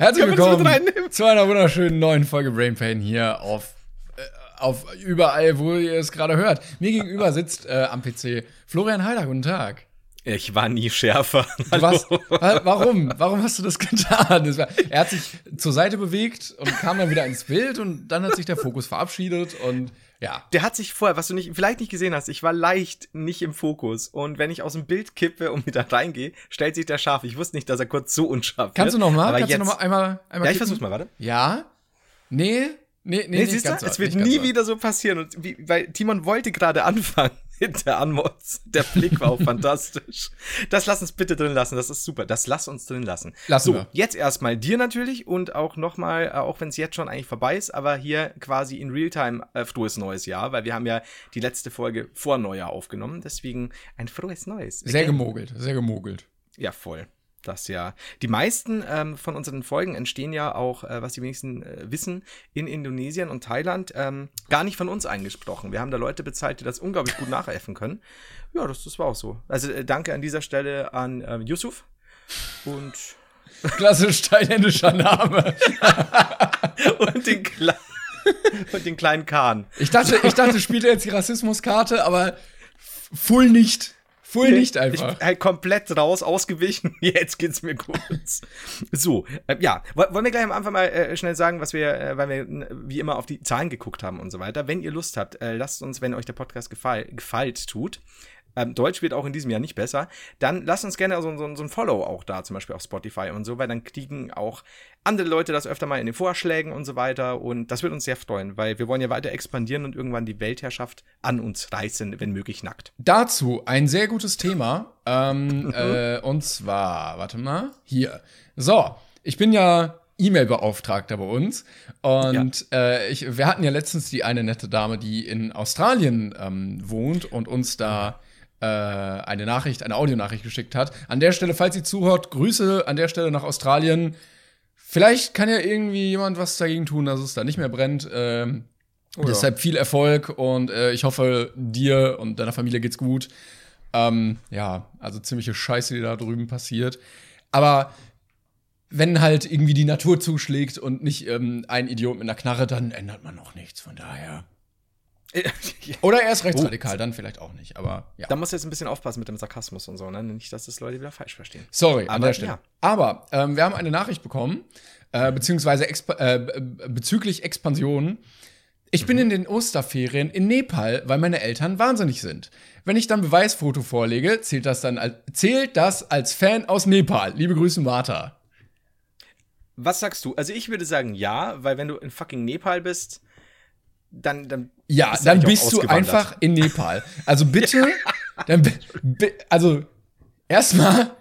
Herzlich willkommen zu einer wunderschönen neuen Folge Brain Pain hier auf, äh, auf überall, wo ihr es gerade hört. Mir gegenüber sitzt äh, am PC Florian Heider. Guten Tag. Ich war nie schärfer. Du warst, wa- warum? Warum hast du das getan? Das war, er hat sich zur Seite bewegt und kam dann wieder ins Bild und dann hat sich der Fokus verabschiedet und ja. Der hat sich vorher, was du nicht, vielleicht nicht gesehen hast, ich war leicht nicht im Fokus. Und wenn ich aus dem Bild kippe und wieder reingehe, stellt sich der scharf. Ich wusste nicht, dass er kurz so unscharf Kannst du wird. noch mal? Aber Kannst jetzt, du noch mal einmal, einmal Ja, ich kippen? versuch's mal, warte. Ja? Nee? Nee, nee, Nee, siehst du, es wird nie wieder so passieren. Und wie, weil Timon wollte gerade anfangen mit der Anmods. Der Blick war auch fantastisch. Das lass uns bitte drin lassen. Das ist super. Das lass uns drin lassen. Lassen so, wir. jetzt erstmal dir natürlich und auch nochmal, äh, auch wenn es jetzt schon eigentlich vorbei ist, aber hier quasi in Realtime äh, frohes neues Jahr, weil wir haben ja die letzte Folge vor Neujahr aufgenommen. Deswegen ein frohes Neues. Sehr gemogelt, sehr gemogelt. Ja, voll. Das ja. Die meisten ähm, von unseren Folgen entstehen ja auch, äh, was die wenigsten äh, wissen, in Indonesien und Thailand. Ähm, gar nicht von uns eingesprochen. Wir haben da Leute bezahlt, die das unglaublich gut nachäffen können. Ja, das, das war auch so. Also äh, danke an dieser Stelle an äh, Yusuf. Und, Klassisch thailändischer Name. und, den Kle und den kleinen Kahn. Ich dachte, ich dachte, spielt er jetzt die Rassismuskarte, aber full nicht. Full nicht einfach. Ich halt komplett raus, ausgewichen. Jetzt geht's mir gut. So, äh, ja, Woll- wollen wir gleich am Anfang mal äh, schnell sagen, was wir, äh, weil wir wie immer auf die Zahlen geguckt haben und so weiter. Wenn ihr Lust habt, äh, lasst uns, wenn euch der Podcast gefall, gefällt tut. Ähm, Deutsch wird auch in diesem Jahr nicht besser. Dann lasst uns gerne so, so, so ein Follow auch da, zum Beispiel auf Spotify und so, weil dann kriegen auch andere Leute das öfter mal in den Vorschlägen und so weiter. Und das wird uns sehr freuen, weil wir wollen ja weiter expandieren und irgendwann die Weltherrschaft an uns reißen, wenn möglich nackt. Dazu ein sehr gutes Thema. Ähm, äh, und zwar, warte mal, hier. So, ich bin ja E-Mail-Beauftragter bei uns. Und äh, ich, wir hatten ja letztens die eine nette Dame, die in Australien ähm, wohnt und uns da eine Nachricht, eine Audionachricht geschickt hat. An der Stelle, falls sie zuhört, Grüße an der Stelle nach Australien. Vielleicht kann ja irgendwie jemand was dagegen tun, dass es da nicht mehr brennt. Ähm, Deshalb viel Erfolg und äh, ich hoffe, dir und deiner Familie geht's gut. Ähm, ja, also ziemliche Scheiße, die da drüben passiert. Aber wenn halt irgendwie die Natur zuschlägt und nicht ähm, ein Idiot mit einer Knarre, dann ändert man auch nichts. Von daher. Oder er ist rechtsradikal, dann vielleicht auch nicht. Aber ja. Da musst du jetzt ein bisschen aufpassen mit dem Sarkasmus und so, ne? Nicht, dass das Leute wieder falsch verstehen. Sorry, an Aber, der Stelle. ja. Aber ähm, wir haben eine Nachricht bekommen, äh, beziehungsweise expa äh, bezüglich Expansion. Ich bin in den Osterferien in Nepal, weil meine Eltern wahnsinnig sind. Wenn ich dann Beweisfoto vorlege, zählt das dann als, zählt das als Fan aus Nepal. Liebe Grüße, Martha. Was sagst du? Also ich würde sagen ja, weil wenn du in fucking Nepal bist, dann, dann Ja, dann bist du einfach in Nepal. Also bitte, dann, also erstmal,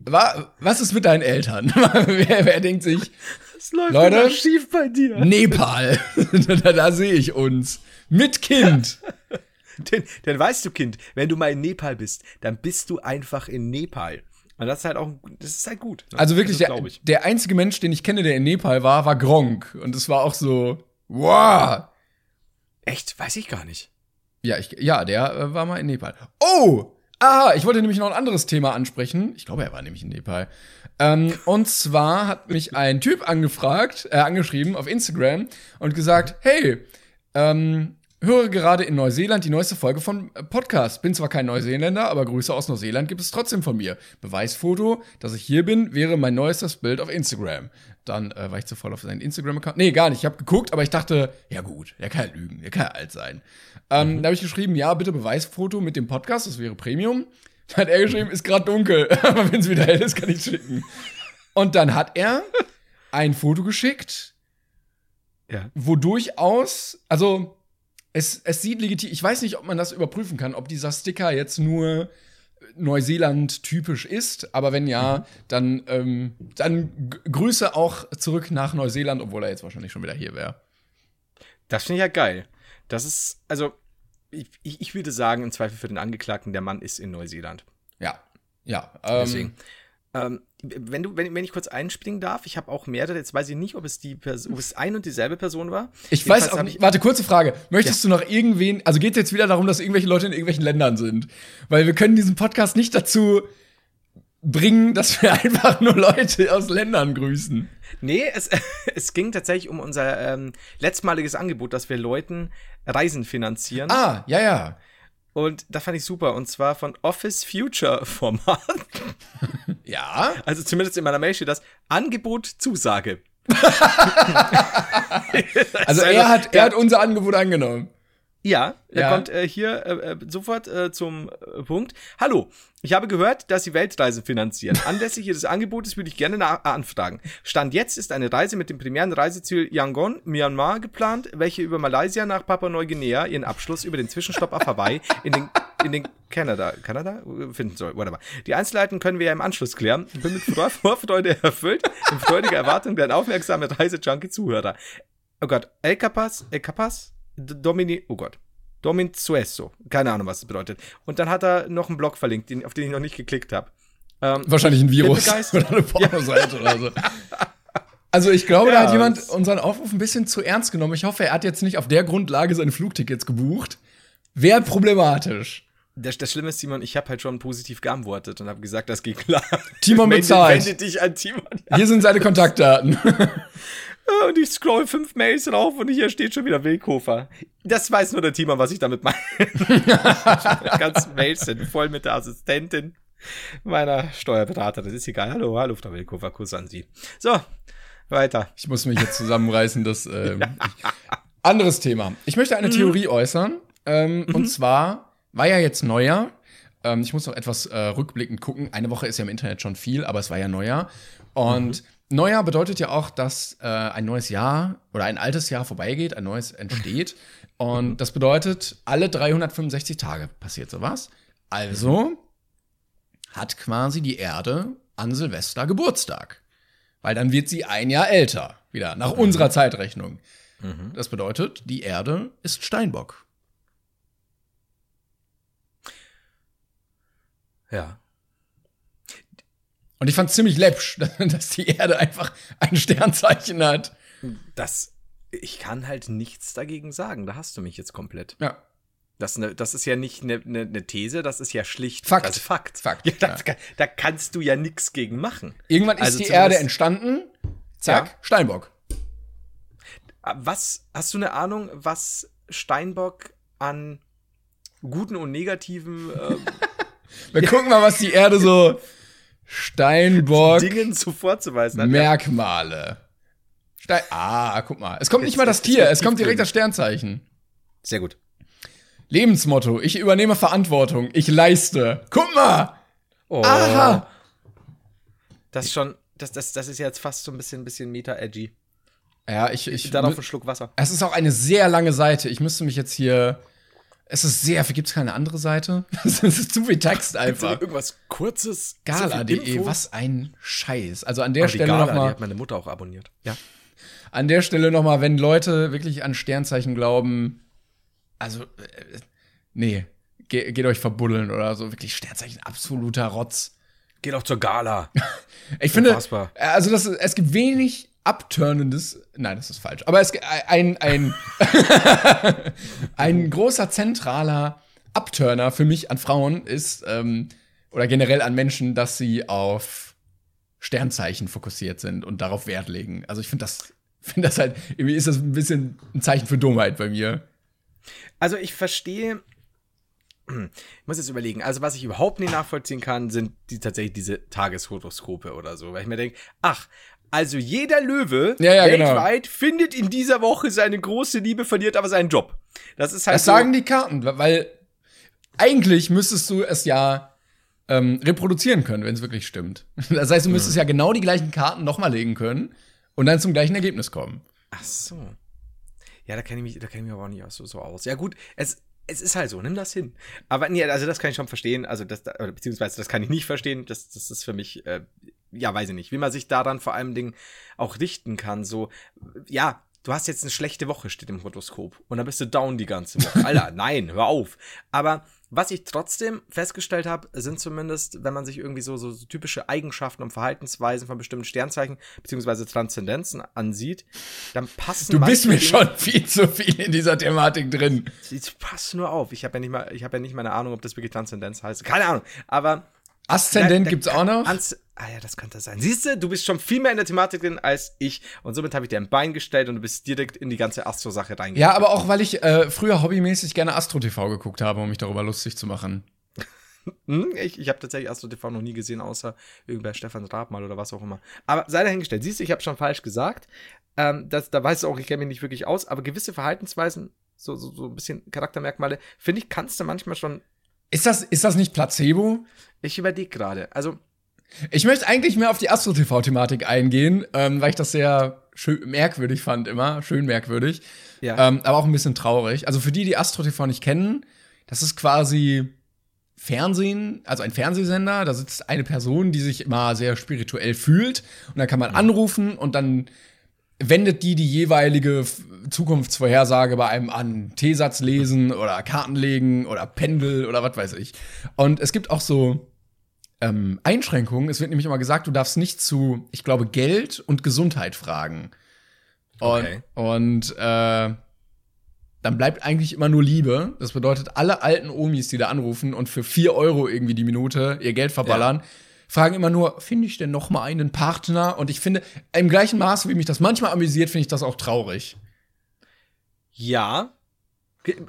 wa- was ist mit deinen Eltern? wer, wer denkt sich, Was läuft Leute? schief bei dir? Nepal. da, da sehe ich uns. Mit Kind. Denn, denn weißt du, Kind, wenn du mal in Nepal bist, dann bist du einfach in Nepal. Und das ist halt auch, das ist halt gut. ne? Also wirklich, der, der einzige Mensch, den ich kenne, der in Nepal war, war Gronk. Und es war auch so, wow. Echt? Weiß ich gar nicht. Ja, ich, ja der äh, war mal in Nepal. Oh! Ah, ich wollte nämlich noch ein anderes Thema ansprechen. Ich glaube, er war nämlich in Nepal. Ähm, und zwar hat mich ein Typ angefragt, äh, angeschrieben auf Instagram und gesagt, hey, ähm, höre gerade in Neuseeland die neueste Folge von äh, Podcast. Bin zwar kein Neuseeländer, aber Grüße aus Neuseeland gibt es trotzdem von mir. Beweisfoto, dass ich hier bin, wäre mein neuestes Bild auf Instagram. Dann äh, war ich zu voll auf seinen Instagram-Account. Nee, gar nicht. Ich habe geguckt, aber ich dachte, ja gut, der kann ja lügen, der kann ja alt sein. Ähm, Da habe ich geschrieben, ja, bitte Beweisfoto mit dem Podcast, das wäre Premium. Dann hat er geschrieben, ist gerade dunkel, aber wenn es wieder hell ist, kann ich schicken. Und dann hat er ein Foto geschickt, Ja. wo durchaus, also es, es sieht legitim, ich weiß nicht, ob man das überprüfen kann, ob dieser Sticker jetzt nur Neuseeland typisch ist. Aber wenn ja, dann, ähm, dann Grüße auch zurück nach Neuseeland, obwohl er jetzt wahrscheinlich schon wieder hier wäre. Das finde ich ja geil. Das ist, also, ich, ich, ich würde sagen, im Zweifel für den Angeklagten, der Mann ist in Neuseeland. Ja, ja. Ähm, Deswegen. Ähm, wenn, du, wenn, wenn ich kurz einspringen darf, ich habe auch mehrere, jetzt weiß ich nicht, ob es die Person, ob es ein und dieselbe Person war. Ich Jedenfalls weiß auch nicht. Warte, kurze Frage. Möchtest du noch irgendwen, also geht es jetzt wieder darum, dass irgendwelche Leute in irgendwelchen Ländern sind? Weil wir können diesen Podcast nicht dazu bringen, dass wir einfach nur Leute aus Ländern grüßen. Nee, es, es ging tatsächlich um unser ähm, letztmaliges Angebot, dass wir Leuten Reisen finanzieren. Ah, ja, ja. Und das fand ich super. Und zwar von Office Future Format. Ja. Also zumindest in meiner Mail steht das Angebot Zusage. Also er hat, er hat unser Angebot angenommen. Ja, er Ja. kommt äh, hier äh, äh, sofort äh, zum äh, Punkt. Hallo, ich habe gehört, dass Sie Weltreisen finanzieren. Anlässlich Ihres Angebotes würde ich gerne na- anfragen. Stand jetzt ist eine Reise mit dem primären Reiseziel Yangon, Myanmar geplant, welche über Malaysia nach Papua-Neuguinea ihren Abschluss über den Zwischenstopp auf Hawaii in den in den Kanada, Kanada äh, finden soll, whatever. Die Einzelheiten können wir ja im Anschluss klären. Bin mit Vor- Vorfreude erfüllt, in freudiger Erwartung der aufmerksame Reisejunkie-Zuhörer. Oh Gott, El Capas, El Capas, Domini, oh Gott. Dominzueso. Keine Ahnung, was das bedeutet. Und dann hat er noch einen Blog verlinkt, auf den ich noch nicht geklickt habe. Ähm, Wahrscheinlich ein Virus oder eine Pornoseite oder so. Also ich glaube, da Ja, hat jemand unseren Aufruf ein bisschen zu ernst genommen. Ich hoffe, er hat jetzt nicht auf der Grundlage seine Flugtickets gebucht. Wäre problematisch. das, das Schlimme ist, Simon, ich habe halt schon positiv geantwortet und habe gesagt, das geht klar. Timon bezahlt. Wende dich an Timon. Hier sind seine Kontaktdaten. Und ich scroll fünf Mails rauf und hier steht schon wieder Wilkofer. Das weiß nur der Timon, was ich damit meine. Die ganzen Mails sind voll mit der Assistentin meiner Steuerberaterin. Das ist egal. Hallo, hallo, Frau Wilkofer, Kuss an Sie. So, weiter. Ich muss mich jetzt zusammenreißen, das ähm, anderes Thema. Ich möchte eine Theorie äußern. Ähm, Und zwar war ja jetzt Neujahr. Ähm, ich muss noch etwas äh, rückblickend gucken. Eine Woche ist ja im Internet schon viel, aber es war ja Neujahr. Und Neujahr bedeutet ja auch, dass äh, ein neues Jahr oder ein altes Jahr vorbeigeht, ein neues entsteht. Und das bedeutet, alle 365 Tage passiert sowas. Also hat quasi die Erde an Silvester Geburtstag. Weil dann wird sie ein Jahr älter. Wieder nach unserer Zeitrechnung. Das bedeutet, die Erde ist Steinbock. Ja. Und ich fand ziemlich läppsch, dass die Erde einfach ein Sternzeichen hat. Das, ich kann halt nichts dagegen sagen. Da hast du mich jetzt komplett. Ja. Das, ne, das ist ja nicht eine ne, ne These, das ist ja schlicht Fakt. Das ist Fakt. Fakt, Ja, da, ja. da kannst du ja nichts gegen machen. Irgendwann ist Also die Erde entstanden. Zack, Ja. Steinbock. Was, hast du eine Ahnung, was Steinbock an guten und negativen ähm, Wir gucken mal, was die Erde so Steinbock Dingen so vorzuweisen hat? Merkmale. Stein ah, guck mal. Es kommt nicht mal das Tier, es kommt direkt das Sternzeichen. Sehr gut. Lebensmotto: Ich übernehme Verantwortung, ich leiste. Guck mal! Oh, Aha! Das ist schon, das, das, das ist jetzt fast so ein bisschen, bisschen meta-edgy. Ja, ich. ich Dann auf einen Schluck Wasser. Es ist auch eine sehr lange Seite. Ich müsste mich jetzt hier. Es ist sehr. Gibt es keine andere Seite? Es ist zu viel Text einfach. Irgendwas kurzes. Gala.de, was ein Scheiß. Also an der die Stelle Gala, noch die mal, hat meine Mutter auch abonniert. Ja. an der Stelle noch mal, wenn Leute wirklich an Sternzeichen glauben, also äh, nee, ge geht euch verbuddeln oder so. Wirklich Sternzeichen absoluter Rotz. Geht auch zur Gala. Ich finde, Unfassbar. also das, es gibt wenig abturnendes, nein, das ist falsch, aber es ein, ein, ein großer zentraler Abturner für mich an Frauen ist, ähm, oder generell an Menschen, dass sie auf Sternzeichen fokussiert sind und darauf Wert legen. Also ich finde das, finde das halt, irgendwie ist das ein bisschen ein Zeichen für Dummheit bei mir. Also ich verstehe, ich muss jetzt überlegen, also was ich überhaupt nicht nachvollziehen kann, sind die tatsächlich diese Tageshoroskope oder so, weil ich mir denke, ach, also jeder Löwe Ja, ja, genau. weltweit findet in dieser Woche seine große Liebe, verliert aber seinen Job. Das ist halt Das sagen die Karten, weil eigentlich müsstest du es ja ähm, reproduzieren können, wenn es wirklich stimmt. Das heißt, du müsstest ja genau die gleichen Karten nochmal legen können und dann zum gleichen Ergebnis kommen. Ach so. Ja, da kenne ich mich, da kenne ich mich aber auch nicht so, so aus. Ja gut, es, es ist halt so, nimm das hin. Aber nee, also das kann ich schon verstehen, also das, beziehungsweise das kann ich nicht verstehen, das, das ist für mich, äh, ja, weiß ich nicht, wie man sich daran vor allem Dingen auch richten kann, so, ja, du hast jetzt eine schlechte Woche, steht im Horoskop. Und dann bist du down die ganze Woche. Alter, nein, hör auf. Aber was ich trotzdem festgestellt habe, sind zumindest, wenn man sich irgendwie so, so, so typische Eigenschaften und Verhaltensweisen von bestimmten Sternzeichen beziehungsweise Transzendenzen ansieht, dann passen Du bist mir Dinge- schon viel zu viel in dieser Thematik drin. Pass nur auf. Ich habe ja nicht mal, ich habe ja nicht mal eine Ahnung, ob das wirklich Transzendenz heißt. Keine Ahnung. Aber Aszendent da- gibt's auch noch. Ans ah ja, das könnte sein. Siehst du, du bist schon viel mehr in der Thematik drin als ich. Und somit habe ich dir ein Bein gestellt und du bist direkt in die ganze Astro-Sache reingegangen. Ja, aber auch weil ich äh, früher hobbymäßig gerne Astro TV geguckt habe, um mich darüber lustig zu machen. Hm, ich ich habe tatsächlich Astro TV noch nie gesehen, außer irgendwer Stefan Raab mal oder was auch immer. Aber sei dahingestellt. Siehst du, ich habe schon falsch gesagt. Ähm, das, da weißt du auch, ich kenne mich nicht wirklich aus. Aber gewisse Verhaltensweisen, so, so, so ein bisschen Charaktermerkmale, finde ich, kannst du manchmal schon. Ist das, ist das nicht Placebo? Ich überlege gerade. Also, Ich möchte eigentlich mehr auf die Astro-TV-Thematik eingehen, ähm, weil ich das sehr schön, merkwürdig fand immer, schön merkwürdig, ja. ähm, aber auch ein bisschen traurig. Also für die, die Astro-TV nicht kennen, das ist quasi Fernsehen, also ein Fernsehsender, da sitzt eine Person, die sich immer sehr spirituell fühlt und dann kann man anrufen und dann wendet die die jeweilige Zukunftsvorhersage bei einem an. T-Satz lesen oder Karten legen oder Pendel oder was weiß ich. Und es gibt auch so ähm, Einschränkungen. Es wird nämlich immer gesagt, du darfst nicht zu, ich glaube, Geld und Gesundheit fragen. Und, Okay. und äh, dann bleibt eigentlich immer nur Liebe. Das bedeutet, alle alten Omis, die da anrufen und für 4 Euro irgendwie die Minute ihr Geld verballern, fragen immer nur, finde ich denn noch mal einen Partner? Und ich finde, im gleichen Maße, wie mich das manchmal amüsiert, finde ich das auch traurig. Ja.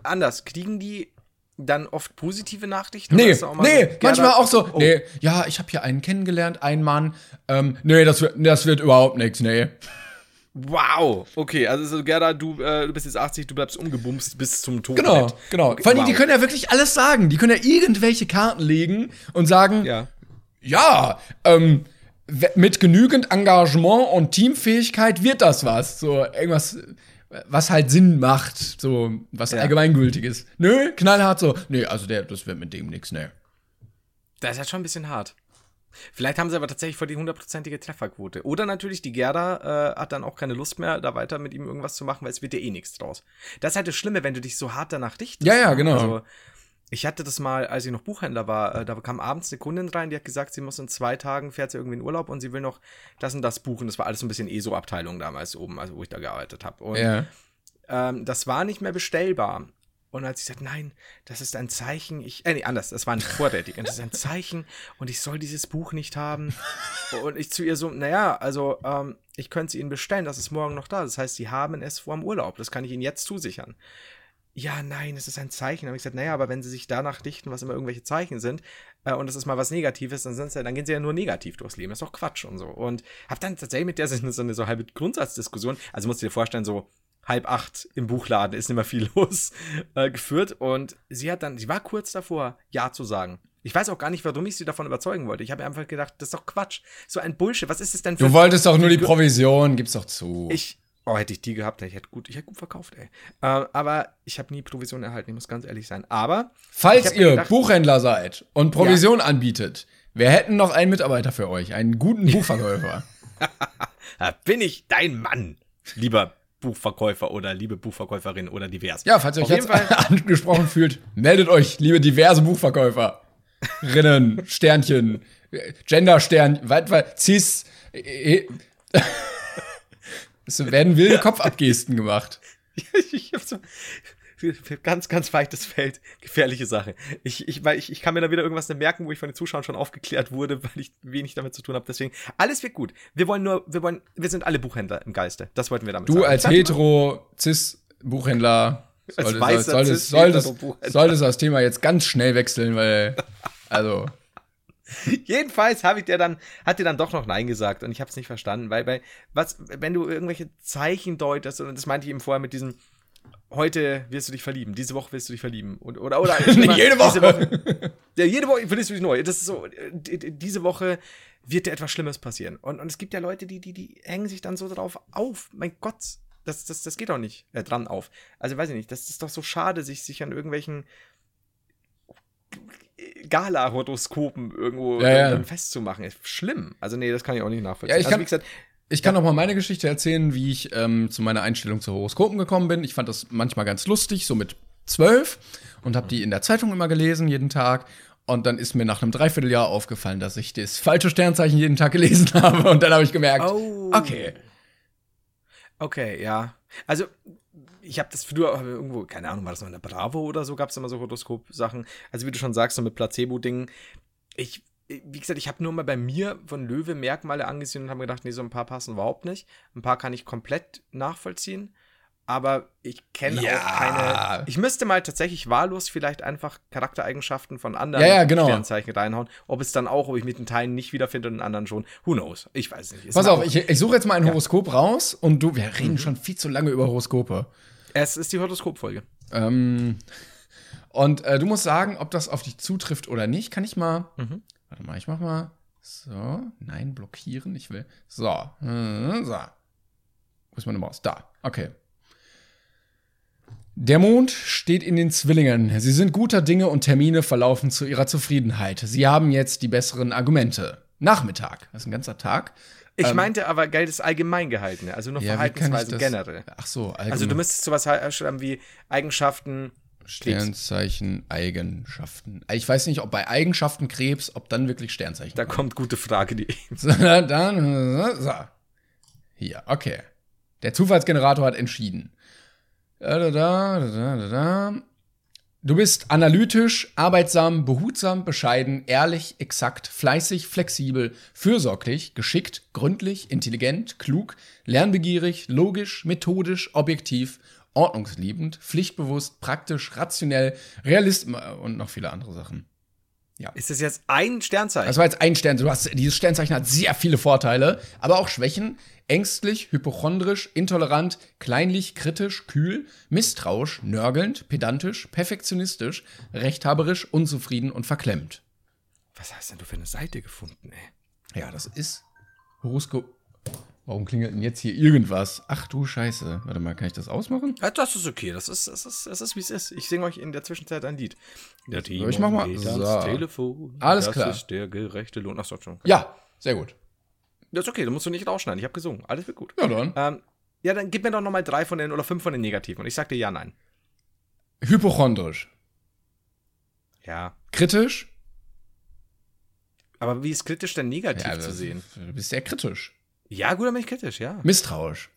Anders, kriegen die dann oft positive Nachrichten? Nee, nee, manchmal auch so, Oh, nee, ja, ich habe hier einen kennengelernt, einen Mann, ähm, nee, das wird, das wird überhaupt nichts, nee. Wow, okay, also so, Gerda, du, äh, du bist jetzt 80, du bleibst umgebumst bis zum Tod. Genau, genau. Vor allem, die wow. können ja wirklich alles sagen. Die können ja irgendwelche Karten legen und sagen, Ja. Ja, ähm, mit genügend Engagement und Teamfähigkeit wird das was. So irgendwas, was halt Sinn macht, so was Ja. allgemeingültig ist. Nö, knallhart so. Nee, also der, das wird mit dem nix, nee. Das ist ja schon ein bisschen hart. Vielleicht haben sie aber tatsächlich voll die hundertprozentige Trefferquote. Oder natürlich, die Gerda äh, hat dann auch keine Lust mehr, da weiter mit ihm irgendwas zu machen, weil es wird ja eh nichts draus. Das ist halt das Schlimme, wenn du dich so hart danach richtest. Ja, ja, genau. Also, ich hatte das mal, als ich noch Buchhändler war, äh, da kam abends eine Kundin rein, die hat gesagt, sie muss in zwei Tagen, fährt sie irgendwie in Urlaub und sie will noch das und das buchen. Das war alles so ein bisschen ESO-Abteilung damals oben, also wo ich da gearbeitet habe. Und Ja. ähm, das war nicht mehr bestellbar. Und als ich sagte, nein, das ist ein Zeichen, ich, äh, nee, anders, das war nicht vorrätig, das ist ein Zeichen und ich soll dieses Buch nicht haben. Und ich zu ihr so, naja, also, ähm, ich könnte es Ihnen bestellen, das ist morgen noch da. Das heißt, Sie haben es vor dem Urlaub, das kann ich Ihnen jetzt zusichern. Ja, nein, es ist ein Zeichen. Da habe ich gesagt, naja, aber wenn Sie sich danach richten, was immer irgendwelche Zeichen sind, äh, und das ist mal was Negatives, dann, sind's ja, dann gehen Sie ja nur negativ durchs Leben. Das ist doch Quatsch und so. Und habe dann tatsächlich mit der so eine, so eine so halbe Grundsatzdiskussion, also musst du dir vorstellen, so, halb acht im Buchladen ist nicht mehr viel los, äh, geführt. Und sie hat dann, sie war kurz davor, Ja zu sagen. Ich weiß auch gar nicht, warum ich sie davon überzeugen wollte. Ich habe einfach gedacht, das ist doch Quatsch. So ein Bullshit. Was ist das denn für Du wolltest doch nur die Provision, gib's doch zu. Ich, oh, hätte ich die gehabt, ich hätte gut, ich hätte gut verkauft, ey. Äh, aber ich habe nie Provision erhalten, ich muss ganz ehrlich sein. Aber, Falls ihr gedacht- Buchhändler seid und Provision anbietet, wir hätten noch einen Mitarbeiter für euch, einen guten Buchverkäufer. da bin ich dein Mann, lieber Buchverkäufer oder liebe Buchverkäuferin oder divers. Ja, falls ihr euch jetzt angesprochen fühlt, meldet euch, liebe diverse Buchverkäuferinnen, Sternchen, Genderstern, was, was, Cis, äh, äh, es werden wilde Kopfabgesten gemacht. ich hab so ganz, ganz weites Feld, gefährliche Sache. Ich, ich, weil ich, ich kann mir da wieder irgendwas merken, wo ich von den Zuschauern schon aufgeklärt wurde, weil ich wenig damit zu tun habe. Deswegen, alles wird gut. Wir wollen nur, wir wollen, wir sind alle Buchhändler im Geiste. Das wollten wir damit Du sagen. als Sag mal, hetero Cis-Buchhändler Als solltest, solltest, Cis- solltest, hetero-Buchhändler. solltest das Thema jetzt ganz schnell wechseln, weil, also, Jedenfalls habe ich dir dann, hat dir dann doch noch Nein gesagt und ich habe es nicht verstanden, weil, weil, was, wenn du irgendwelche Zeichen deutest, und das meinte ich eben vorher mit diesem, heute wirst du dich verlieben, diese Woche wirst du dich verlieben, und, oder, oder, jede diese Woche. Ja, jede Woche verliebst du dich neu. Das ist so, diese Woche wird dir etwas Schlimmes passieren. Und, und es gibt ja Leute, die, die, die hängen sich dann so drauf auf. Mein Gott, das, das, das geht doch nicht äh, dran auf. Also weiß ich nicht, das ist doch so schade, sich, sich an irgendwelchen Gala-Horoskopen irgendwo Ja, ja. dann festzumachen. Ist schlimm. Also nee, das kann ich auch nicht nachvollziehen. Ja, ich also, kann- wie gesagt, Ich kann noch mal meine Geschichte erzählen, wie ich ähm, zu meiner Einstellung zu Horoskopen gekommen bin. Ich fand das manchmal ganz lustig, so mit zwölf und habe die in der Zeitung immer gelesen, jeden Tag. Und dann ist mir nach einem Dreivierteljahr aufgefallen, dass ich das falsche Sternzeichen jeden Tag gelesen habe. Und dann habe ich gemerkt, Oh. okay, Okay, ja. Also, ich habe das früher hab irgendwo, keine Ahnung, war das noch in der Bravo oder so, gab es immer so Horoskop-Sachen. Also, wie du schon sagst, so mit Placebo-Dingen. Ich, wie gesagt, ich habe nur mal bei mir von Löwe Merkmale angesehen und habe gedacht, nee, so ein paar passen überhaupt nicht. Ein paar kann ich komplett nachvollziehen. Aber ich kenne Ja. auch keine. Ich müsste mal tatsächlich wahllos vielleicht einfach Charaktereigenschaften von anderen Ja, ja, genau. Sternzeichen reinhauen. Ob es dann auch, ob ich mit den Teilen nicht wiederfinde und den anderen schon. Who knows? Ich weiß nicht. Ist pass auf, ich, ich suche jetzt mal ein Horoskop raus und du, wir reden schon viel zu lange über Horoskope. Es ist die Horoskopfolge. Ähm, und äh, du musst sagen, ob das auf dich zutrifft oder nicht. Kann ich mal. Mhm. Warte mal, ich mach mal. So, nein, blockieren. Ich will. So, äh, so. Wo ist meine Maus? Da. Okay. Der Mond steht in den Zwillingen. Sie sind guter Dinge und Termine verlaufen zu ihrer Zufriedenheit. Sie haben jetzt die besseren Argumente. Nachmittag. Das ist ein ganzer Tag. Ich meinte aber Geld ist allgemein gehalten, also nur Ähm, Ja, Verhaltensweisen generell. Ach so, Also allgemein. du müsstest sowas halt schreiben wie Eigenschaften. Sternzeichen, Eigenschaften. Ich weiß nicht, ob bei Eigenschaften Krebs, ob dann wirklich Sternzeichen. Da kommt gute Frage, die. So, dann, so. Hier, okay. Der Zufallsgenerator hat entschieden. Da, da, da, da, da, da. Du bist analytisch, arbeitsam, behutsam, bescheiden, ehrlich, exakt, fleißig, flexibel, fürsorglich, geschickt, gründlich, intelligent, klug, lernbegierig, logisch, methodisch, objektiv, ordnungsliebend, pflichtbewusst, praktisch, rationell, realist und noch viele andere Sachen. Ist das jetzt ein Sternzeichen? Das war jetzt ein Stern. Du hast, dieses Sternzeichen hat sehr viele Vorteile, aber auch Schwächen. Ängstlich, hypochondrisch, intolerant, kleinlich, kritisch, kühl, misstrauisch, nörgelnd, pedantisch, perfektionistisch, rechthaberisch, unzufrieden und verklemmt. Was hast denn du für eine Seite gefunden, ey? Ja, das ist Horoskop. Warum klingelt denn jetzt hier irgendwas? Ach du Scheiße. Warte mal, kann ich das ausmachen? Ja, das ist okay, das ist, das ist, das ist wie es ist. Ich singe euch in der Zwischenzeit ein Lied. Der ich mach mal- geht so. ans Telefon. Alles das klar. Das ist der gerechte Lohn. Ach so, schon. Ja, sehr gut. Das ist okay, da musst du nicht rausschneiden. Ich habe gesungen. Alles wird gut. Ja, dann. Ähm, ja, dann gib mir doch noch mal drei von den oder fünf von den Negativen. Und ich sag dir ja, nein. Hypochondrisch. Ja. Kritisch. Aber wie ist kritisch denn negativ Ja, zu das- sehen? Du bist sehr kritisch. Ja, gut, dann bin ich kritisch, ja. Misstrauisch.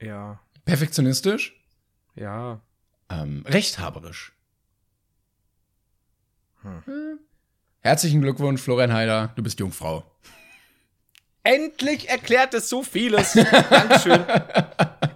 Ja. Perfektionistisch. Ja. Ähm, rechthaberisch. Hm. Äh, Herzlichen Glückwunsch, Florian Heider, du bist Jungfrau. Endlich erklärt es so vieles. Dankeschön.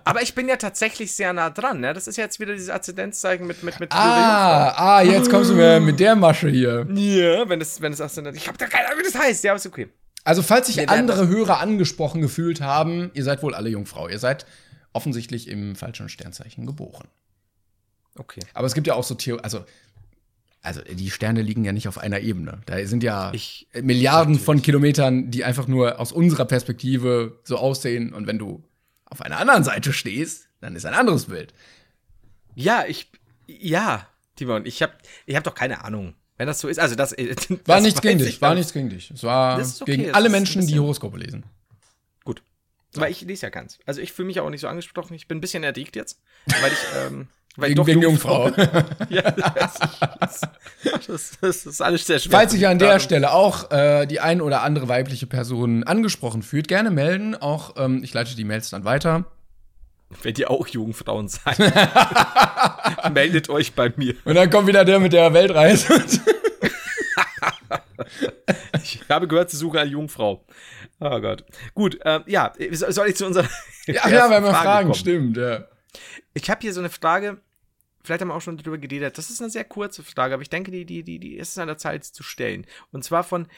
Aber ich bin ja tatsächlich sehr nah dran, ne? Das ist jetzt wieder dieses Azidenzzeichen mit, mit, mit Ah, ah, jetzt kommst du mir mit der Masche hier. Ja, wenn es, wenn es Aszendent. Ich habe da keine Ahnung, wie das heißt. Ja, ist okay. Also, falls sich andere Hörer angesprochen gefühlt haben, ihr seid wohl alle Jungfrau. Ihr seid offensichtlich im falschen Sternzeichen geboren. Okay. Aber es gibt ja auch so Theorien, also, also die Sterne liegen ja nicht auf einer Ebene. Da sind ja Ich- Milliarden von Kilometern, die einfach nur aus unserer Perspektive so aussehen. Und wenn du auf einer anderen Seite stehst, dann ist ein anderes Bild. Ja, ich. Ja, Timon, ich habe ich hab doch keine Ahnung. Wenn das so ist, also das. äh, War das nichts gegen dich, ich war nichts gegen dich. Es war Das okay, gegen das alle Menschen, die Horoskope lesen. Gut. Weil ich lese ja ganz. Also ich fühle mich auch nicht so angesprochen. Ich bin ein bisschen erregt jetzt, weil ich. Ähm, weil ich Wegen, doch wegen Jungfrau. Ja, das, das, das, das ist alles sehr schwer. Falls sich an der Stelle auch äh, die ein oder andere weibliche Person angesprochen fühlt, gerne melden. Auch ähm, ich leite die Mails dann weiter. Wenn ihr auch Jungfrauen seid, meldet euch bei mir. Und dann kommt wieder der mit der Weltreise. Ich habe gehört, sie suchen eine Jungfrau. Oh Gott. Gut, ähm, ja, soll ich zu unserer. ja, ja, ersten wir Frage Fragen, kommen? stimmt, ja. Ich habe hier so eine Frage, vielleicht haben wir auch schon drüber geredet. Das ist eine sehr kurze Frage, aber ich denke, die, die, die, die ist es an der Zeit zu stellen. Und zwar von.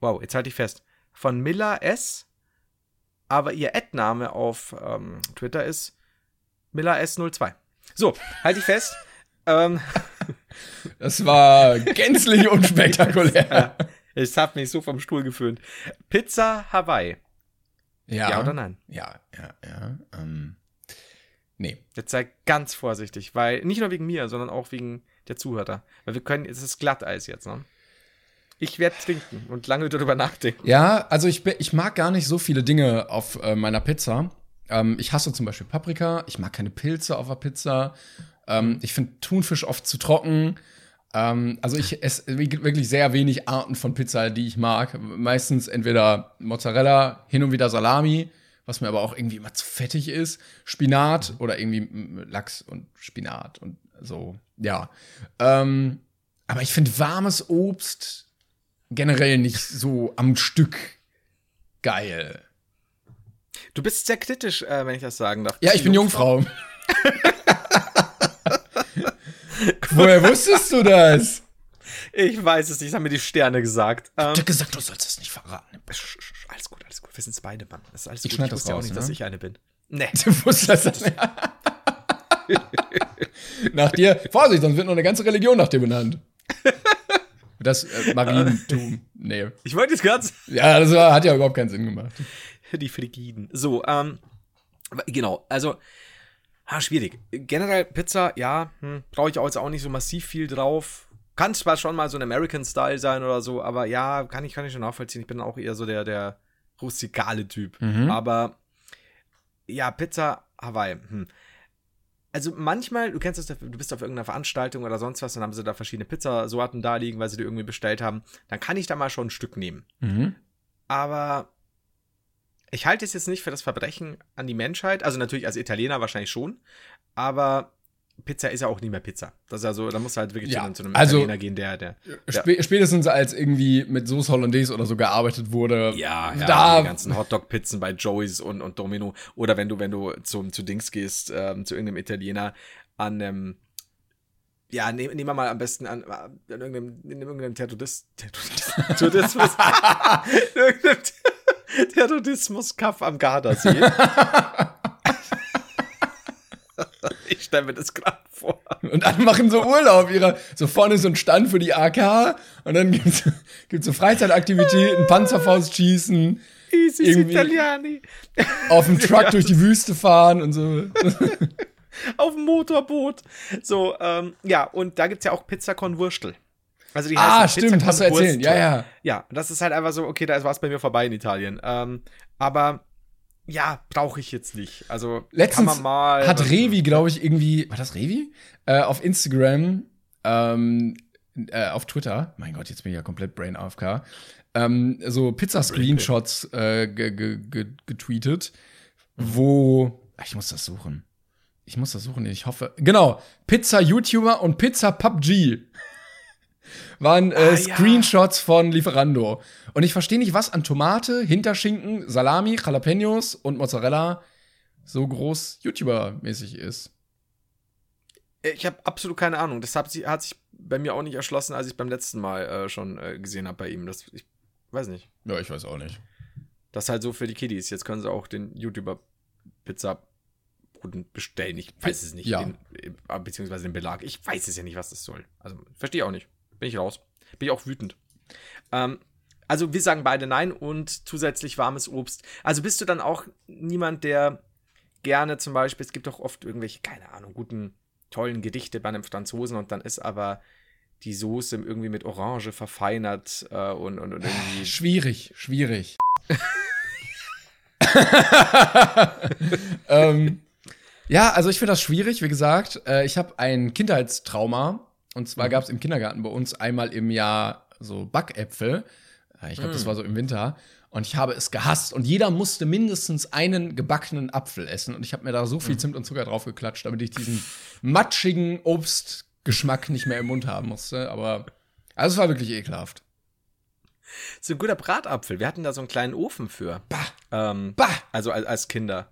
Wow, jetzt halte ich fest. Von Miller S. Aber ihr Ad-Name auf ähm, Twitter ist Miller S02. So, halte ich fest. ähm, Das war gänzlich unspektakulär. es hat mich so vom Stuhl geföhnt. Pizza Hawaii. Ja. Ja oder nein? Ja, ja, ja. Ähm, nee. Jetzt sei ganz vorsichtig, weil nicht nur wegen mir, sondern auch wegen der Zuhörer. Weil wir können, es ist Glatteis jetzt, ne? Ich werde trinken und lange darüber nachdenken. Ja, also ich, ich mag gar nicht so viele Dinge auf äh, meiner Pizza. Ähm, ich hasse zum Beispiel Paprika. Ich mag keine Pilze auf der Pizza. Ähm, ich finde Thunfisch oft zu trocken. Ähm, also ich esse wirklich sehr wenig Arten von Pizza, die ich mag. Meistens entweder Mozzarella, hin und wieder Salami, was mir aber auch irgendwie immer zu fettig ist, Spinat oder irgendwie Lachs und Spinat und so. Ja. Ähm, aber ich finde warmes Obst generell nicht so am Stück geil. Du bist sehr kritisch, äh, wenn ich das sagen darf. Ja, ich bin Jungfrau. Woher wusstest du das? Ich weiß es nicht, haben mir die Sterne gesagt. Ähm, Ich hab gesagt, du sollst es nicht verraten. alles gut, alles gut. Wir sind beide, Mann. Das ist alles Ich gut. ich das wusste ja auch nicht, ne? dass ich eine bin. Nee. Du wusstest das nicht. nach dir, Vorsicht, sonst wird noch eine ganze Religion nach dir benannt. Das äh, Marientum. Nee. Ich wollte jetzt ganz. Ja, das war, hat ja überhaupt keinen Sinn gemacht. Die Frigiden. So, ähm, genau, also, ah, schwierig. Generell Pizza, ja, hm, brauche ich auch jetzt auch nicht so massiv viel drauf. Kann zwar schon mal so ein American-Style sein oder so, aber ja, kann ich, kann ich schon nachvollziehen. Ich bin auch eher so der, der rustikale Typ. Aber ja, Pizza Hawaii. Hm. Also manchmal, du kennst das, du bist auf irgendeiner Veranstaltung oder sonst was, dann haben sie da verschiedene Pizzasorten da liegen, weil sie die irgendwie bestellt haben. Dann kann ich da mal schon ein Stück nehmen. Mhm. Aber ich halte es jetzt nicht für das Verbrechen an die Menschheit. Also natürlich als Italiener wahrscheinlich schon. Aber Pizza ist ja auch nie mehr Pizza. Das ist ja so, da musst du halt wirklich Ja, zu, einem- zu einem also- Italiener gehen, der, der. Spä spätestens als irgendwie mit Soße Hollandaise oder so gearbeitet wurde. Ja, ja, da die ganzen Hotdog-Pizzen bei Joey's und, und Domino. Oder wenn du, wenn du zum, zu Dings gehst, ähm, zu irgendeinem Italiener an einem, ja, nehm, nehmen wir mal am besten an, an irgendeinem, in irgendeinem Terrorismus, irgendeinem Terrorismus-Kaff am Gardasee. ich stelle mir das gerade vor. Und alle machen so Urlaub. Ihre, so vorne ist so ein Stand für die AK und dann gibt's gibt's so Freizeitaktivitäten, Panzerfaust schießen, Easy Italiani. auf dem Truck durch die Wüste fahren und so. auf dem Motorboot. So, ähm, ja, und da gibt's ja auch Pizza con Wurstel. Also die Ah, stimmt, Pizza hast du erzählt. Ja, ja. Ja, das ist halt einfach so, okay, da war es bei mir vorbei in Italien. Ähm, aber ja, brauche ich jetzt nicht. Also Letztens mal. hat Revi, glaube ich, irgendwie, war das Revi? Äh, auf Instagram, ähm, äh, auf Twitter, mein Gott, jetzt bin ich ja komplett Brain AFK, ähm, so Pizza-Screenshots äh, ge ge ge getweetet, wo, ach, ich muss das suchen. Ich muss das suchen, ich hoffe. Genau, Pizza-YouTuber und Pizza-PUBG waren äh, Ah, ja. Screenshots von Lieferando. Und ich verstehe nicht, was an Tomate, Hinterschinken, Salami, Jalapenos und Mozzarella so groß YouTuber-mäßig ist. Ich habe absolut keine Ahnung. Das hat, hat sich bei mir auch nicht erschlossen, als ich beim letzten Mal äh, schon äh, gesehen habe bei ihm. Das, ich weiß nicht. Ja, ich weiß auch nicht. Das ist halt so für die Kiddies. Jetzt können sie auch den YouTuber Pizza bestellen. Ich weiß es nicht. Ja. Den, äh, beziehungsweise den Belag. Ich weiß es ja nicht, was das soll. Also, verstehe auch nicht. Bin ich raus. Bin ich auch wütend. Ähm, also, wir sagen beide nein und zusätzlich warmes Obst. Also, bist du dann auch niemand, der gerne zum Beispiel, es gibt doch oft irgendwelche, keine Ahnung, guten, tollen Gedichte bei einem Franzosen und dann ist aber die Soße irgendwie mit Orange verfeinert äh, und, und, und irgendwie. Schwierig, schwierig. ähm, ja, also ich finde das schwierig, wie gesagt. Äh, ich habe ein Kindheitstrauma. Und zwar gab es im Kindergarten bei uns einmal im Jahr so Backäpfel. Ich glaube, das war so im Winter. Und ich habe es gehasst. Und jeder musste mindestens einen gebackenen Apfel essen. Und ich habe mir da so viel Zimt und Zucker drauf geklatscht, damit ich diesen matschigen Obstgeschmack nicht mehr im Mund haben musste. Aber also es war wirklich ekelhaft. So ein guter Bratapfel. Wir hatten da so einen kleinen Ofen für. Bah, Ähm, bah. Also als, als Kinder.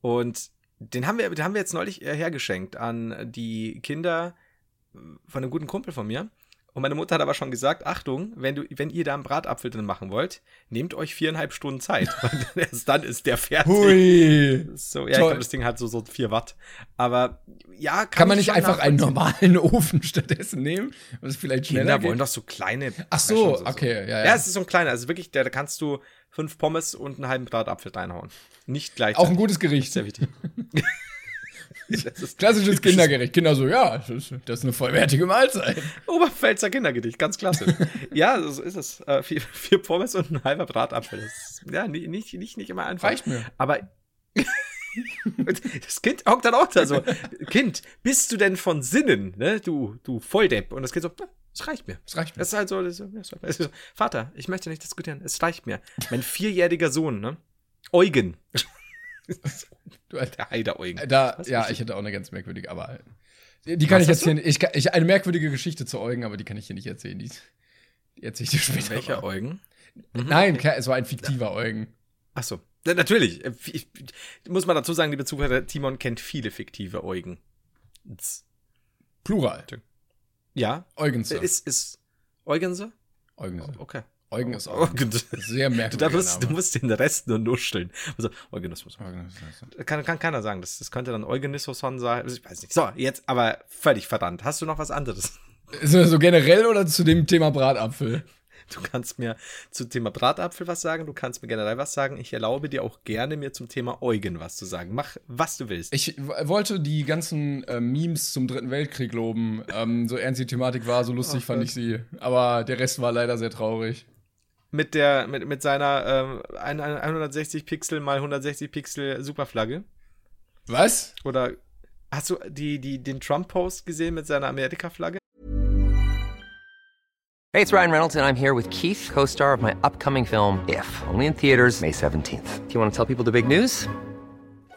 Und den haben wir, den haben wir jetzt neulich äh, hergeschenkt an die Kinder von einem guten Kumpel von mir. Und meine Mutter hat aber schon gesagt, Achtung, wenn, du, wenn ihr da einen Bratapfel drin machen wollt, nehmt euch viereinhalb Stunden Zeit. Weil erst dann ist der fertig. Hui. So, ja, Toll. ich glaube, das Ding hat so, so vier Watt. Aber ja, kann, Kann man ich nicht einfach einen normalen Ofen stattdessen nehmen? Es vielleicht schneller Kinder geht? wollen doch so kleine. Ach du, so, okay, ja, ja. Ja, es ist so ein kleiner. Also wirklich, da, da kannst du fünf Pommes und einen halben Bratapfel reinhauen. Nicht gleich. Auch ein gutes Gericht. Sehr wichtig. Klassisches Kindergericht. Kinder so, ja, das ist, eine vollwertige Mahlzeit. Oberpfälzer Kindergedicht, ganz klasse. ja, so ist es. Äh, vier, vier Pommes und ein halber Bratapfel. Ist, ja, nicht, nicht, nicht, immer einfach. Reicht mir. Aber das Kind hockt dann auch da so. Kind, bist du denn von Sinnen, ne? Du, du Volldepp. Und das Kind so, "Ja, es reicht mir. Das reicht mir. Das ist halt so, das ist das ist so, Vater, ich möchte nicht diskutieren, es reicht mir. Mein vierjähriger Sohn, ne? Eugen. Du, Alter. Der Heider Eugen. Da, Was? ja, ich hätte auch eine ganz merkwürdige, aber die kann Was ich hast jetzt hier nicht. Ich, ich, eine merkwürdige Geschichte zu Eugen, aber die kann ich hier nicht erzählen. Die, die erzähle ich dir später. Welcher mal. Eugen? Nein, ke- es war ein fiktiver Eugen. Ach so. Ja, natürlich. Ich, muss man dazu sagen, liebe Zuhörer, Timon kennt viele fiktive Eugen. Plural. Ja, Eugense. ist, ist Eugense? Eugense. Okay. Eugen ist auch sehr Du, merkwürdiger da musst, du musst den Rest nur nuscheln. Also, Eugenismus. Eugense. Kann, kann keiner sagen. Das, das könnte dann Eugenismus sein. Also, Ich weiß nicht. So, jetzt aber völlig verdammt. Hast du noch was anderes? Das so generell oder zu dem Thema Bratapfel? Du kannst mir zum Thema Bratapfel was sagen. Du kannst mir generell was sagen. Ich erlaube dir auch gerne, mir zum Thema Eugen was zu sagen. Mach, was du willst. Ich wollte die ganzen äh, Memes zum Dritten Weltkrieg loben. Ähm, so ernst die Thematik war, so lustig Oh fand Gott. ich sie. Aber der Rest war leider sehr traurig. Mit der mit, mit seiner ähm, ein- ein- 160 Pixel mal 160 Pixel Superflagge Was? oder hast du die die den Trump Post gesehen mit seiner Amerika Flagge? Hey, it's Ryan Reynolds, and I'm here with Keith, co star of my upcoming film, If, only in theaters, May 17th. Do you want to tell people the big news?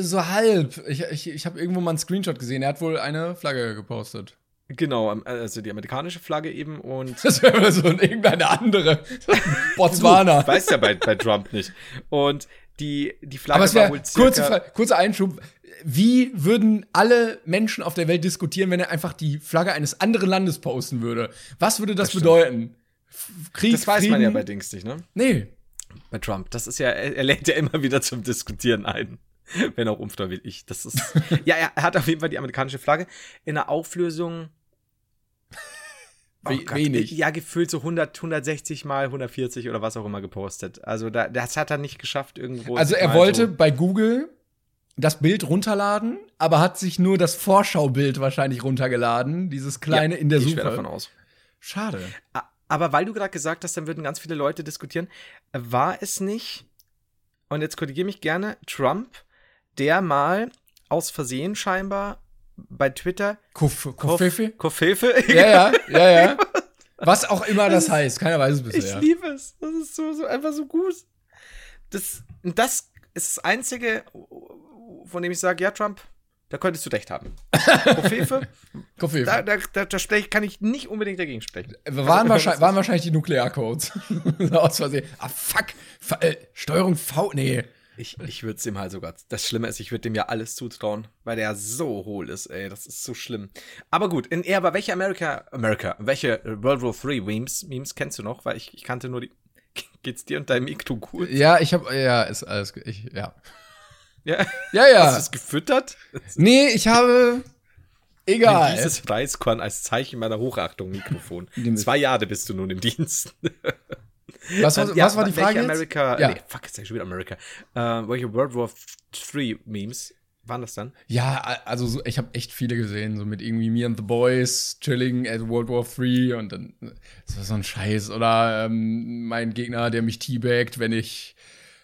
So halb. Ich, ich, ich habe irgendwo mal einen Screenshot gesehen. Er hat wohl eine Flagge gepostet. Genau, ähm, also die amerikanische Flagge eben und Das wäre so ein- irgendeine andere. Botswana. Du weißt ja bei, bei Trump nicht. Und die die Flagge Aber es war wohl kurze, kurzer Einschub. Wie würden alle Menschen auf der Welt diskutieren, wenn er einfach die Flagge eines anderen Landes posten würde? Was würde das, stimmt. bedeuten? Krieg, das weiß Frieden? man ja bei Dings nicht, ne? Nee. Bei Trump. Das ist ja, er, er lädt ja immer wieder zum Diskutieren ein. Wenn auch unfreiwillig. Das ist. ja, er, hat auf jeden Fall die amerikanische Flagge in einer Auflösung. We- wenig. Ja, gefühlt so 100, 160 mal 140 oder was auch immer gepostet. Also da, das hat er nicht geschafft irgendwo. Also er wollte So, bei Google das Bild runterladen, aber hat sich nur das Vorschaubild wahrscheinlich runtergeladen, dieses kleine in der ich Suche. davon aus. Schade. Aber weil du gerade gesagt hast, dann würden ganz viele Leute diskutieren, war es nicht, und jetzt korrigiere mich gerne, Trump, der mal aus Versehen scheinbar bei Twitter Kuff, Kuffefe? Kofefe? Ja, ja, ja, ja. Was auch immer das heißt, keiner weiß es Ich bisher. liebe es. Das ist so, so einfach so gut. Das, das ist das Einzige, von dem ich sage, ja, Trump, da könntest du recht haben. Kofefe, Kuffefe. da, da, da, da sprech, kann ich nicht unbedingt dagegen sprechen. waren, Also, wahrscheinlich, waren wahrscheinlich die Nuklearcodes. Aus Versehen. Ah, fuck. Ver äh, Steuerung V. Nee. Ich, ich würde es ihm halt sogar. Das Schlimme ist, ich würde dem ja alles zutrauen, weil der so hohl ist, ey. Das ist so schlimm. Aber gut, in er, aber welche America, America, welche World War III Memes, Memes kennst du noch? Weil ich, ich kannte nur die. Geht's dir und deinem Mikro gut? Ja, ich hab, ja, ist alles, gut. ich, ja. Ja. Ja, Hast ja. du es gefüttert? Nee, ich habe, egal. Dieses Reiskorn als Zeichen meiner Hochachtung Mikrofon. Dem- Zwei Jahre bist du nun im Dienst. Was, war- Ja, was war die welche Frage jetzt? America, Ja. nee, fuck, jetzt sag ich schon wieder America. Äh, welche World War III Memes waren das dann? Ja, also so, ich habe echt viele gesehen, so mit irgendwie Me and the Boys, Chilling at World War III und dann das war so ein Scheiß. Oder ähm, mein Gegner, der mich teabagt, wenn ich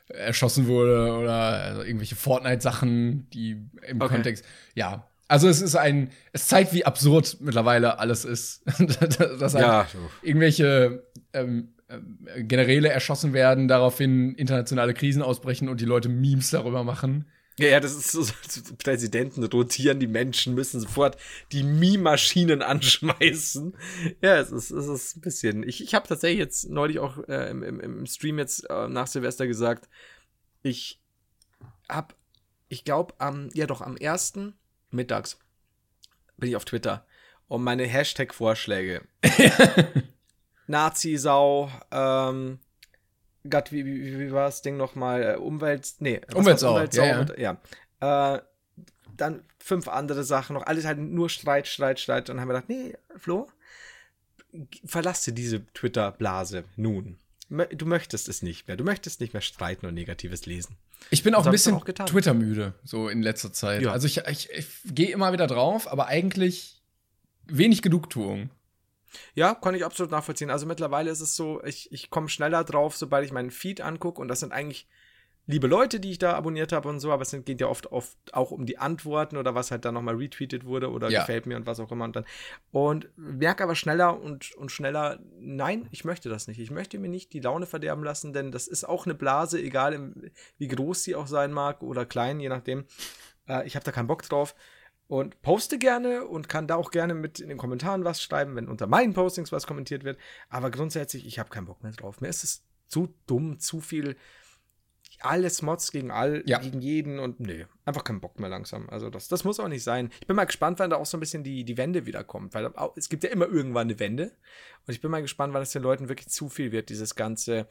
erschossen wurde oder also irgendwelche Fortnite-Sachen, die im Okay. Kontext. Ja. Also es ist ein, es zeigt, wie absurd mittlerweile alles ist. dass halt Ja. irgendwelche ähm, äh, Generäle erschossen werden, daraufhin internationale Krisen ausbrechen und die Leute Memes darüber machen. Ja, ja, das ist so, Präsidenten rotieren, die Menschen müssen sofort die Meme-Maschinen anschmeißen. Ja, es ist, es ist ein bisschen. Ich, ich habe tatsächlich jetzt neulich auch äh, im, im, im Stream jetzt äh, nach Silvester gesagt, ich hab, ich glaube, am, ja doch, am ersten mittags bin ich auf Twitter und meine Hashtag-Vorschläge. Nazi-Sau, ähm, Gott, wie, wie, wie war das Ding nochmal? Äh, Umwelt, nee, Umweltsau, Umweltsau ja, ja. und- ja. Äh, dann fünf andere Sachen noch, alles halt nur Streit, Streit, Streit. Und dann haben wir gedacht, nee, Flo, verlass dir diese Twitter-Blase nun. Du möchtest es nicht mehr. Du möchtest nicht mehr streiten und Negatives lesen. Ich bin auch Das ein bisschen. Twitter-müde, so in letzter Zeit. Ja. Also ich, ich, ich gehe immer wieder drauf, aber eigentlich wenig Genugtuung. Ja, kann ich absolut nachvollziehen. Also mittlerweile ist es so, ich, ich komme schneller drauf, sobald ich meinen Feed angucke. Und das sind eigentlich liebe Leute, die ich da abonniert habe und so, aber es geht ja oft, oft auch um die Antworten oder was halt dann nochmal retweetet wurde oder Ja. gefällt mir und was auch immer. Und dann und merke aber schneller und, und schneller, nein, ich möchte das nicht. Ich möchte mir nicht die Laune verderben lassen, denn das ist auch eine Blase, egal wie groß sie auch sein mag oder klein, je nachdem. Äh, ich habe da keinen Bock drauf und poste gerne und kann da auch gerne mit in den Kommentaren was schreiben, wenn unter meinen Postings was kommentiert wird. Aber grundsätzlich, ich habe keinen Bock mehr drauf. Mir ist es zu dumm, zu viel. Alles Mods gegen all, Ja. gegen jeden und nee, einfach keinen Bock mehr langsam. Also das, das muss auch nicht sein. Ich bin mal gespannt, wann da auch so ein bisschen die, die Wende wiederkommt, weil es gibt ja immer irgendwann eine Wende. Und ich bin mal gespannt, wann es den Leuten wirklich zu viel wird, dieses ganze,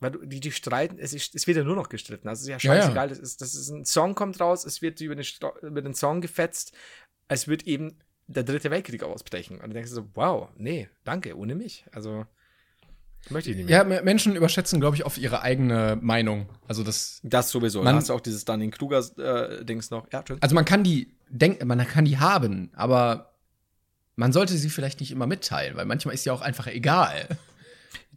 weil du, die, die streiten, es, ist, es wird ja nur noch gestritten. Also es ist ja Ja, ja. scheißegal, Das, ist, das ist ein Song kommt raus, es wird über den, über den Song gefetzt, es wird eben der dritte Weltkrieg ausbrechen. Und du denkst so, wow, nee, danke, ohne mich. Also, möchte ich nicht mehr. Ja, me- Menschen überschätzen, glaube ich, oft ihre eigene Meinung. Also das, Das sowieso. Man- da hast du auch dieses Dunning-Kruger-Dings noch. Ja, also man kann die denken, man kann die haben, aber man sollte sie vielleicht nicht immer mitteilen, weil manchmal ist ja auch einfach egal.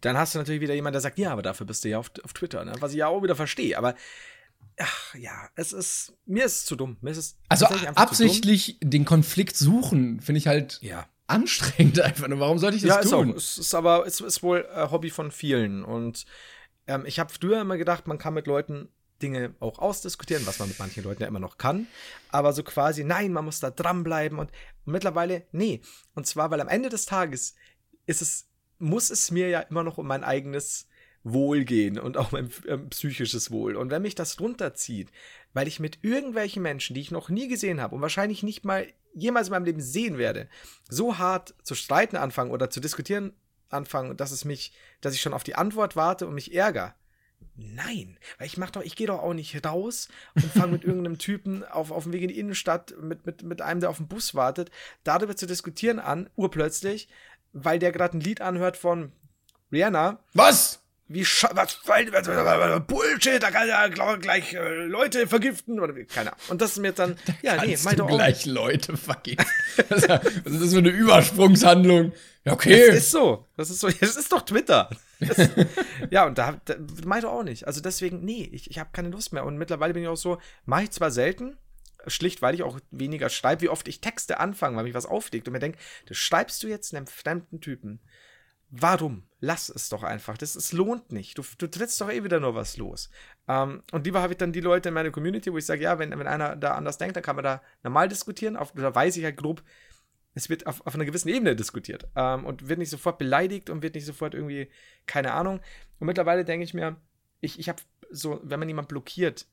Dann hast du natürlich wieder jemand, der sagt, ja, aber dafür bist du ja auf, auf Twitter, ne? was ich ja auch wieder verstehe. Aber, ach ja, es ist, mir ist es zu dumm. Mir ist es Also absichtlich den Konflikt suchen, finde ich halt dumm. Ja. anstrengend einfach nur. Warum sollte ich das Ja, ist auch. tun? Es ist aber, es ist wohl äh, Hobby von vielen. Und ähm, ich habe früher immer gedacht, man kann mit Leuten Dinge auch ausdiskutieren, was man mit manchen Leuten ja immer noch kann. Aber so quasi, nein, man muss da dranbleiben. Und mittlerweile, nee. Und zwar, weil am Ende des Tages ist es, muss es mir ja immer noch um mein eigenes Wohl gehen und auch mein ähm, psychisches Wohl. Und wenn mich das runterzieht, weil ich mit irgendwelchen Menschen, die ich noch nie gesehen habe und wahrscheinlich nicht mal jemals in meinem Leben sehen werde, so hart zu streiten anfangen oder zu diskutieren anfangen, dass es mich, dass ich schon auf die Antwort warte und mich ärgere. Nein, weil ich mach doch, ich gehe doch auch nicht raus und fange mit irgendeinem Typen auf, auf dem Weg in die Innenstadt mit, mit, mit einem, der auf dem Bus wartet, darüber zu diskutieren an, urplötzlich, weil der gerade ein Lied anhört von Rihanna, Was? wie scha was, weil- was- Bullshit, da kann ja gl- gleich äh, Leute vergiften oder wie, keine Ahnung. Und das ist mir dann, ja, nee, du doch auch gleich Leute vergeben. Was ist das für eine Übersprungshandlung? Ja, Das okay. ist so. Das ist so. Das ist doch Twitter. Das, ja, und da, da meinte auch nicht. Also deswegen, nee, ich, ich habe keine Lust mehr. Und mittlerweile bin ich auch so, mache ich zwar selten, schlicht, weil ich auch weniger schreibe, wie oft ich Texte anfange, weil mich was auflegt und mir denke, das schreibst du jetzt einem fremden Typen. Warum? Lass es doch einfach. Das es lohnt nicht. Du, du trittst doch eh wieder nur was los. Ähm, und lieber habe ich dann die Leute in meiner Community, wo ich sage, ja, wenn, wenn einer da anders denkt, dann kann man da normal diskutieren. Auf, da weiß ich halt grob, es wird auf, auf einer gewissen Ebene diskutiert ähm, und wird nicht sofort beleidigt und wird nicht sofort irgendwie, keine Ahnung. Und mittlerweile denke ich mir, ich, ich habe so, wenn man jemand blockiert,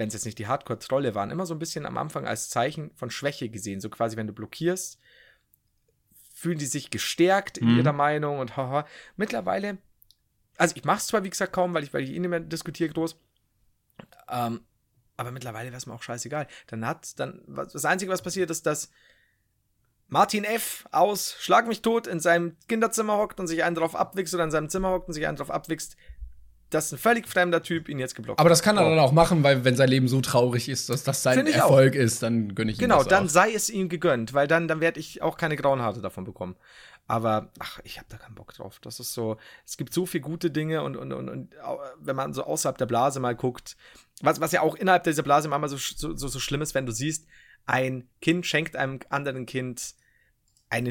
wenn es jetzt nicht die Hardcore-Trolle waren, immer so ein bisschen am Anfang als Zeichen von Schwäche gesehen. So quasi, wenn du blockierst, fühlen die sich gestärkt in Mhm. ihrer Meinung und haha. Mittlerweile, also ich mache es zwar, wie gesagt, kaum, weil ich, weil ich eh nicht mehr diskutiere groß, ähm, aber mittlerweile wäre es mir auch scheißegal. Dann hat, dann, was- das Einzige, was passiert, ist, dass Martin F. aus Schlag mich tot in seinem Kinderzimmer hockt und sich einen drauf abwichst oder in seinem Zimmer hockt und sich einen drauf abwichst, dass ein völlig fremder Typ ihn jetzt geblockt Aber das kann er hat. dann auch machen, weil wenn sein Leben so traurig ist, dass das sein ich auch. Erfolg ist, dann gönne ich ihm Genau, das dann auch. sei es ihm gegönnt, weil dann, dann werde ich auch keine grauen Haare davon bekommen. Aber, ach, ich habe da keinen Bock drauf. Das ist so, es gibt so viele gute Dinge und, und, und, und wenn man so außerhalb der Blase mal guckt, was, was ja auch innerhalb dieser Blase manchmal so, so, so, so schlimm ist, wenn du siehst, ein Kind schenkt einem anderen Kind eine,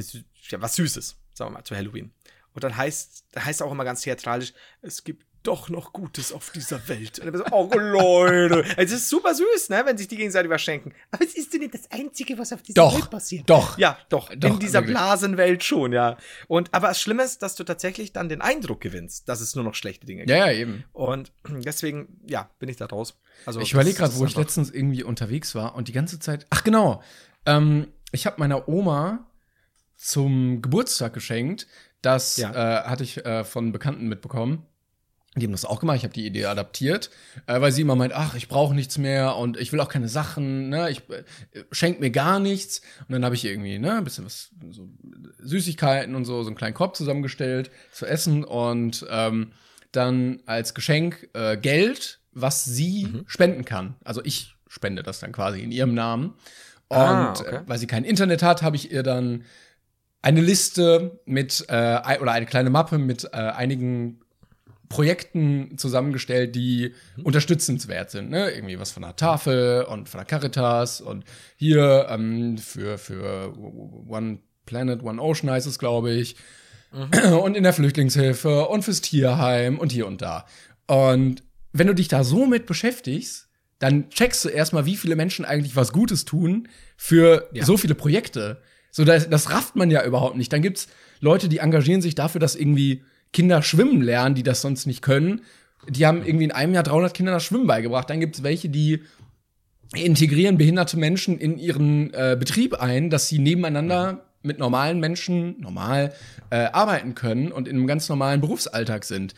ja, was Süßes, sagen wir mal, zu Halloween. Und dann heißt, heißt auch immer ganz theatralisch, es gibt doch noch Gutes auf dieser Welt. Und dann so, oh Leute. Es ist super süß, ne, wenn sich die gegenseitig was schenken. Aber es ist nicht das Einzige, was auf dieser Doch, Welt passiert. doch. Ja, doch. Doch, in dieser wirklich. Blasenwelt schon, ja. Und, aber das Schlimme ist, dass du tatsächlich dann den Eindruck gewinnst, dass es nur noch schlechte Dinge gibt. Ja, ja, eben. Und deswegen, ja, bin ich da raus. Also, Ich überlege gerade, wo ich letztens irgendwie unterwegs war und die ganze Zeit. Ach genau. Ähm, ich habe meiner Oma zum Geburtstag geschenkt. Das Ja. äh, hatte ich äh, von Bekannten mitbekommen. Die haben das auch gemacht. Ich habe die Idee adaptiert, äh, weil sie immer meint, ach, ich brauche nichts mehr und ich will auch keine Sachen. Ne, ich äh, schenk mir gar nichts. Und dann habe ich irgendwie ne, ein bisschen was, so Süßigkeiten und so, so einen kleinen Korb zusammengestellt zu essen und ähm, dann als Geschenk äh, Geld, was sie Mhm. spenden kann. Also ich spende das dann quasi in ihrem Namen. Und Ah, okay. äh, weil sie kein Internet hat, habe ich ihr dann eine Liste mit äh, oder eine kleine Mappe mit äh, einigen Projekten zusammengestellt, die unterstützenswert sind. Ne? Irgendwie was von der Tafel und von der Caritas und hier ähm, für, für One Planet, One Ocean heißt es, glaube ich. Und in der Flüchtlingshilfe und fürs Tierheim und hier und da. Und wenn du dich da so mit beschäftigst, dann checkst du erstmal, wie viele Menschen eigentlich was Gutes tun für Ja. so viele Projekte. So, das, das rafft man ja überhaupt nicht. Dann gibt's Leute, die engagieren sich dafür, dass irgendwie Kinder schwimmen lernen, die das sonst nicht können. Die haben irgendwie in einem Jahr 300 Kindern das Schwimmen beigebracht. Dann gibt's welche, die integrieren behinderte Menschen in ihren äh, Betrieb ein, dass sie nebeneinander mit normalen Menschen normal äh, arbeiten können und in einem ganz normalen Berufsalltag sind.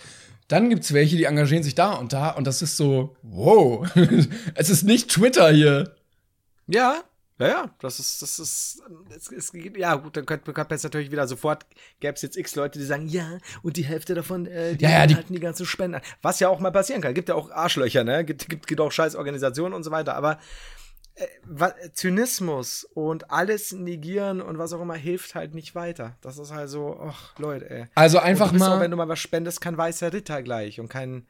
Dann gibt's welche, die engagieren sich da und da und das ist so, wow, es ist nicht Twitter hier. Ja, ja, ja, das ist, das ist, es, es, geht- ja, gut, dann könnte man jetzt natürlich wieder sofort, gäbe es jetzt x Leute, die sagen, ja, und die Hälfte davon, äh, die, Ja, ja, die- halten die ganzen Spenden an. Was ja auch mal passieren kann. Gibt ja auch Arschlöcher, ne? Gibt, gibt, gibt auch scheiß Organisationen und so weiter, aber äh, Zynismus und alles negieren und was auch immer hilft halt nicht weiter. Das ist halt so, ach, Leute, ey. Also einfach mal. Auch, wenn du mal was spendest, kein weißer Ritter gleich und kein,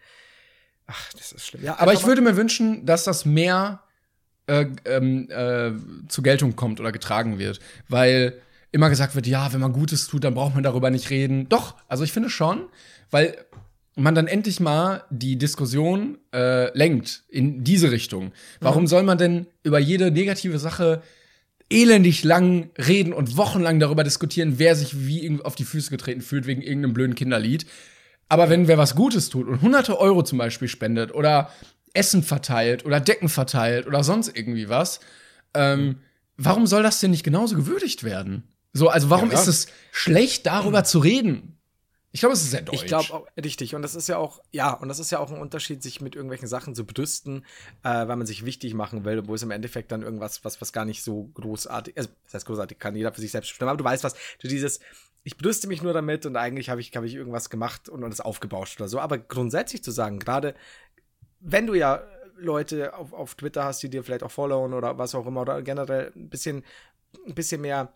ach, das ist schlimm. Ja, Aber ich würde mir wünschen, dass das mehr äh, ähm, äh, zur Geltung kommt oder getragen wird. Weil immer gesagt wird, ja, wenn man Gutes tut, dann braucht man darüber nicht reden. Doch, also ich finde schon, weil man dann endlich mal die Diskussion äh, lenkt in diese Richtung. Warum soll man denn über jede negative Sache elendig lang reden und wochenlang darüber diskutieren, wer sich wie auf die Füße getreten fühlt wegen irgendeinem blöden Kinderlied? Aber wenn wer was Gutes tut und hunderte Euro zum Beispiel spendet oder Essen verteilt oder Decken verteilt oder sonst irgendwie was, ähm, warum soll das denn nicht genauso gewürdigt werden? So, also warum Ja, ist es schlecht, darüber zu reden? Ich glaube, es ist sehr deutsch. Ich glaube auch, richtig. Und das ist ja auch, ja, und das ist ja auch ein Unterschied, sich mit irgendwelchen Sachen zu brüsten, äh, weil man sich wichtig machen will, wo es im Endeffekt dann irgendwas, was, was gar nicht so großartig, also, das heißt großartig, kann jeder für sich selbst bestimmen, aber du weißt was, du dieses, ich brüste mich nur damit und eigentlich habe ich, habe ich irgendwas gemacht und, und es aufgebauscht oder so. Aber grundsätzlich zu sagen, gerade wenn du ja Leute auf, auf Twitter hast, die dir vielleicht auch followen oder was auch immer, oder generell ein bisschen, ein bisschen mehr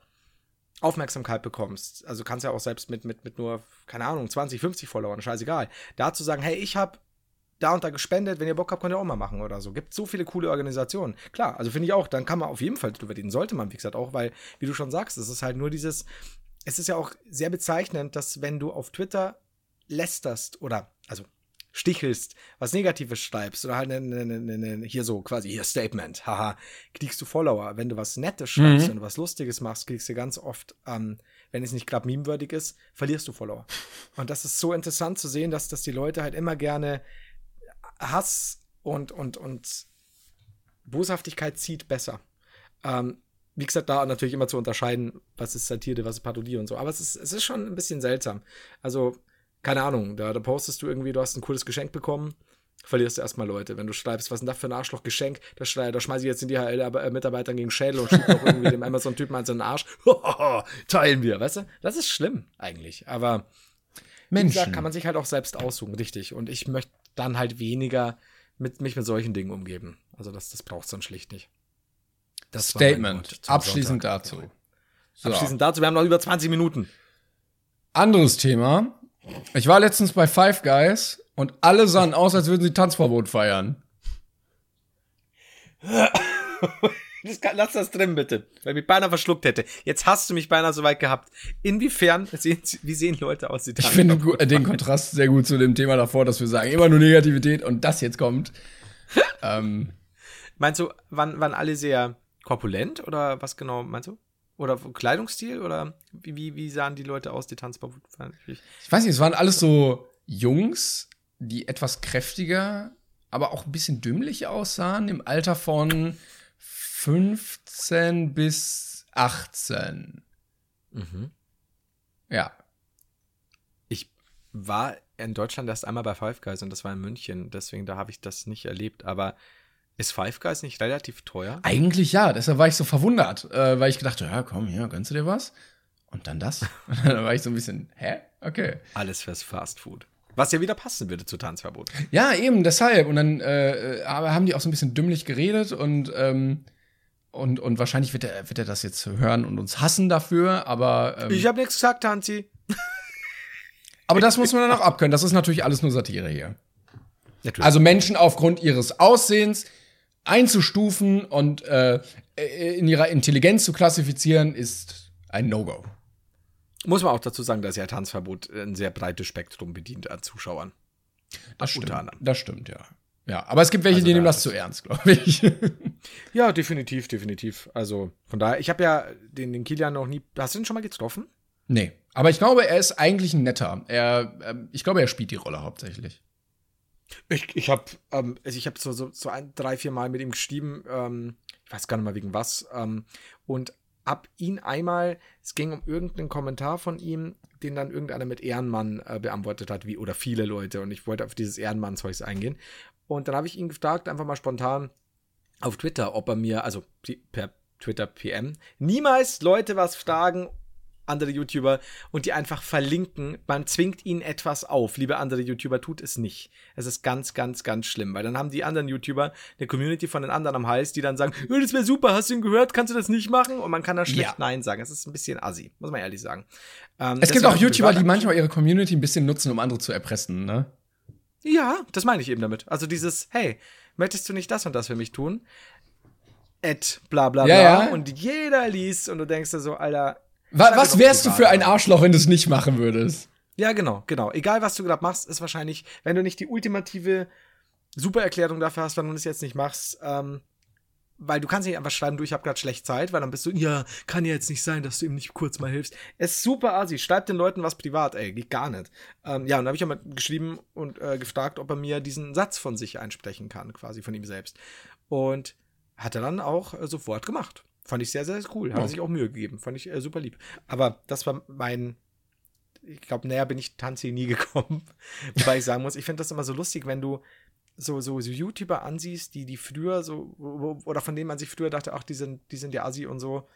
Aufmerksamkeit bekommst, also kannst ja auch selbst mit, mit, mit nur, keine Ahnung, 20, 50 Followern, scheißegal, da zu sagen, hey, ich habe da und da gespendet, wenn ihr Bock habt, könnt ihr auch mal machen oder so. Gibt so viele coole Organisationen. Klar, also finde ich auch, dann kann man auf jeden Fall drüber reden, sollte man, wie gesagt, auch, weil, wie du schon sagst, es ist halt nur dieses, es ist ja auch sehr bezeichnend, dass wenn du auf Twitter lästerst oder, also stichelst, was Negatives schreibst oder halt ne, ne, ne, ne, ne, hier so quasi hier Statement, haha, kriegst du Follower. Wenn du was Nettes schreibst, Mhm. wenn du was Lustiges machst, kriegst du ganz oft, ähm, wenn es nicht gerade memewürdig ist, verlierst du Follower. Und das ist so interessant zu sehen, dass, dass die Leute halt immer gerne Hass und, und, und Boshaftigkeit zieht besser. Ähm, wie gesagt, da natürlich immer zu unterscheiden, was ist Satire, was ist Parodie und so. Aber es ist, es ist schon ein bisschen seltsam. Also, keine Ahnung, da, da postest du irgendwie, du hast ein cooles Geschenk bekommen, verlierst du erstmal Leute. Wenn du schreibst, was ist denn das für ein Arschloch-Geschenk, da, schrei- da schmeiße ich jetzt den DHL-Mitarbeitern gegen Schädel und schiebe noch irgendwie dem Amazon-Typen an seinen Arsch. Teilen wir, weißt du? Das ist schlimm eigentlich. Aber Menschen. kann man sich halt auch selbst aussuchen, richtig. Und ich möchte dann halt weniger mit, mich mit solchen Dingen umgeben. Also das, das braucht es dann schlicht nicht. Das Statement. Abschließend Sonntag. dazu. So. Abschließend dazu, wir haben noch über 20 Minuten. Anderes Thema. Ich war letztens bei Five Guys und alle sahen aus, als würden sie Tanzverbot feiern. Das kann, lass das drin, bitte. Weil ich mich beinahe verschluckt hätte. Jetzt hast du mich beinahe so weit gehabt. Inwiefern sehen, wie sehen Leute aus, die Ich finde den Kontrast sehr gut zu dem Thema davor, dass wir sagen, immer nur Negativität und das jetzt kommt. ähm, Meinst du, waren, waren alle sehr korpulent oder was genau meinst du? Oder Kleidungsstil oder wie, wie, sahen die Leute aus, die Tanzbarwut? ich weiß nicht, es waren alles so Jungs, die etwas kräftiger, aber auch ein bisschen dümmlich aussahen, im Alter von 15 bis 18. Mhm. Ja. Ich war in Deutschland erst einmal bei Five Guys und das war in München, deswegen da habe ich das nicht erlebt. Aber ist Five Guys nicht relativ teuer? Eigentlich ja, deshalb war ich so verwundert, äh, weil ich gedacht, ja, komm, hier, gönnst du dir was? Und dann das. Und dann war ich so ein bisschen, hä? Okay. Alles fürs Fast Food. Was ja wieder passen würde zu Tanzverbot. Ja, eben, deshalb. Und dann äh, aber haben die auch so ein bisschen dümmlich geredet und, ähm, und, und wahrscheinlich wird er, wird er das jetzt hören und uns hassen dafür, aber, ähm, Ich habe nichts gesagt, Tanzi. aber das muss man dann auch abkönnen. Das ist natürlich alles nur Satire hier. Natürlich. Also Menschen aufgrund ihres Aussehens einzustufen und äh, in ihrer Intelligenz zu klassifizieren, ist ein No-Go. Muss man auch dazu sagen, dass ja Tanzverbot ein sehr breites Spektrum bedient an Zuschauern. Das stimmt. Das stimmt, ja. Ja, aber es gibt welche, Also die nehmen das zu ernst, glaube ich. Ja, definitiv, definitiv. Also von daher, ich habe ja den, den Kilian noch nie. Hast du ihn schon mal getroffen? nee, aber ich glaube, er ist eigentlich ein netter. Er, ähm, ich glaube, er spielt die Rolle hauptsächlich. Ich, ich habe ähm, also hab so, so, so ein, drei, vier Mal mit ihm geschrieben, ähm, ich weiß gar nicht mal wegen was, ähm, und hab ihn einmal, es ging um irgendeinen Kommentar von ihm, den dann irgendeiner mit Ehrenmann äh, beantwortet hat, wie, oder viele Leute, und ich wollte auf dieses Ehrenmann-Zeugs eingehen. Und dann habe ich ihn gefragt, einfach mal spontan auf Twitter, ob er mir, also per Twitter PM, niemals Leute was fragen, andere YouTuber und die einfach verlinken. Man zwingt ihnen etwas auf. Liebe andere YouTuber, tut es nicht. Es ist ganz, ganz, ganz schlimm, weil dann haben die anderen YouTuber eine Community von den anderen am Hals, die dann sagen, "Oh, das wäre super, hast du ihn gehört, kannst du das nicht machen? Und man kann da schlecht Ja. Nein sagen. Es ist ein bisschen assi, muss man ehrlich sagen. Ähm, Es gibt auch YouTuber, die manchmal ihre Community ein bisschen nutzen, um andere zu erpressen, ne? Ja, das meine ich eben damit. Also dieses, hey, möchtest du nicht das und das für mich tun? Et bla bla bla. Ja, ja. Und jeder liest und du denkst dir so, Alter. Wa was wärst du für ein. Arschloch, wenn du es nicht machen würdest? Ja, genau, genau. Egal, was du gerade machst, ist wahrscheinlich, wenn du nicht die ultimative Supererklärung dafür hast, wenn du das jetzt nicht machst, ähm, weil du kannst nicht einfach schreiben, du, ich habe gerade schlecht Zeit, weil dann bist du, ja, kann ja jetzt nicht sein, dass du ihm nicht kurz mal hilfst. Es ist super assi. Schreib den Leuten was privat, ey, geht gar nicht. Ähm, ja, und dann habe ich ja mal geschrieben und äh, gefragt, ob er mir diesen Satz von sich einsprechen kann, quasi von ihm selbst. Und hat er dann auch äh, sofort gemacht. Fand ich sehr, sehr cool. Hat er sich auch Mühe gegeben. Fand ich äh, super lieb. Aber das war mein ich glaube, näher bin ich Tanzi nie gekommen. Wobei ich sagen muss, ich finde das immer so lustig, wenn du so, so, so YouTuber ansiehst, die, die früher so, oder von denen man sich früher dachte, ach, die sind, die sind ja Assi und so.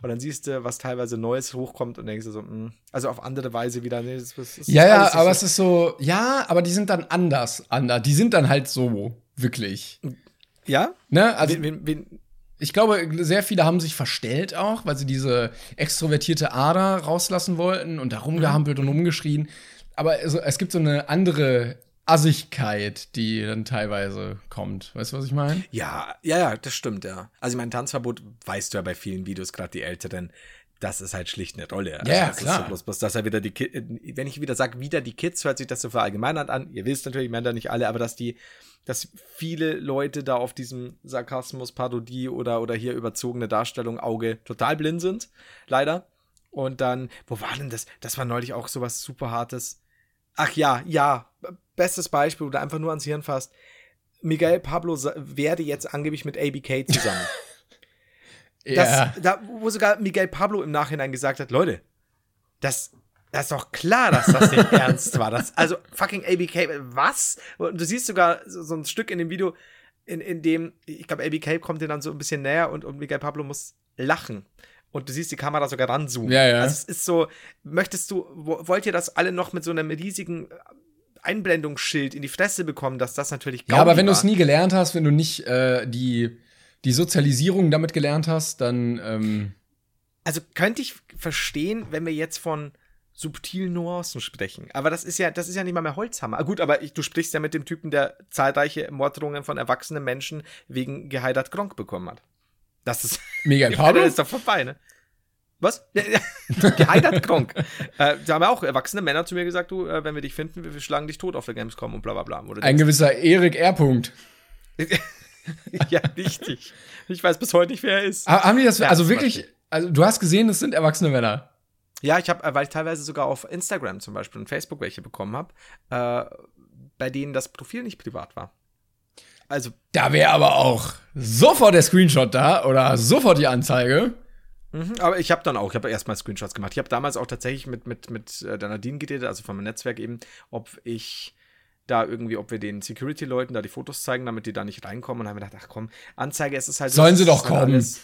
Und dann siehst du, was teilweise Neues hochkommt und denkst du so, mh, also auf andere Weise wieder, nee, das, das, das Ja, ja, aber so. es ist so, ja, aber die sind dann anders, anders. Die sind dann halt so, wirklich. Ja? Ne? Also, wen, wen, wen, ich glaube, sehr viele haben sich verstellt auch, weil sie diese extrovertierte Ader rauslassen wollten und da rumgehampelt und rumgeschrien. Aber es, es gibt so eine andere Assigkeit, die dann teilweise kommt. Weißt du, was ich meine? Ja, ja, ja, das stimmt, ja. Also ich mein Tanzverbot weißt du ja bei vielen Videos, gerade die Älteren, das ist halt schlicht eine Rolle. Also Ja, das klar. Bloß, bloß, dass er wieder die Ki äh, wenn ich wieder sage, wieder die Kids, hört sich das so verallgemeinert an. Ihr wisst natürlich, ich meine da nicht alle, aber dass die, dass viele Leute da auf diesem Sarkasmus, Parodie oder, oder hier überzogene Darstellung Auge total blind sind, leider. Und dann, wo war denn das? Das war neulich auch sowas super hartes. Ach ja, ja, bestes Beispiel, wo du einfach nur ans Hirn fasst. Miguel Pablo werde jetzt angeblich mit ABK zusammen. Das, ja. da, wo sogar Miguel Pablo im Nachhinein gesagt hat, Leute, das, das ist doch klar, dass das nicht ernst war. Das, also fucking ABK, was? Und du siehst sogar so, so ein Stück in dem Video, in, in dem, ich glaube, ABK kommt dir dann so ein bisschen näher und, und Miguel Pablo muss lachen. Und du siehst die Kamera sogar ranzoomen. Ja, ja. Also es ist so, möchtest du, wo, wollt ihr das alle noch mit so einem riesigen Einblendungsschild in die Fresse bekommen, dass das natürlich Ja, aber wenn du es nie gelernt hast, wenn du nicht äh, die, die Sozialisierung damit gelernt hast, dann ähm, Also könnte ich verstehen, wenn wir jetzt von subtilen Nuancen sprechen. Aber das ist ja, das ist ja nicht mal mehr Holzhammer. Ah, gut, aber ich, du sprichst ja mit dem Typen, der zahlreiche Morddrohungen von erwachsenen Menschen wegen geheiratet Gronk bekommen hat. Das ist. Ja, Pablo? ist doch vorbei, ne? Was? Geheiratet Gronk. äh, da haben ja auch erwachsene Männer zu mir gesagt, du, äh, wenn wir dich finden, wir, wir schlagen dich tot auf der Gamescom und bla bla bla. Oder Ein gewisser Erik R. Punkt. ja, richtig. Ich weiß bis heute nicht, wer er ist. Ha- Haben die das, Ja, also wirklich, also du hast gesehen, das sind erwachsene Männer. Ja, ich habe, weil ich teilweise sogar auf Instagram zum Beispiel und Facebook welche bekommen habe, äh, bei denen das Profil nicht privat war. Also, Da wäre aber auch sofort der Screenshot da oder sofort die Anzeige. mhm, aber ich habe dann auch, ich habe erstmal Screenshots gemacht. Ich habe damals auch tatsächlich mit, mit, mit äh, der Nadine geredet, also von meinem Netzwerk eben, ob ich da irgendwie, ob wir den Security-Leuten da die Fotos zeigen, damit die da nicht reinkommen. Und dann haben wir gedacht, ach komm, Anzeige, es ist halt Sollen sie doch halt kommen. alles-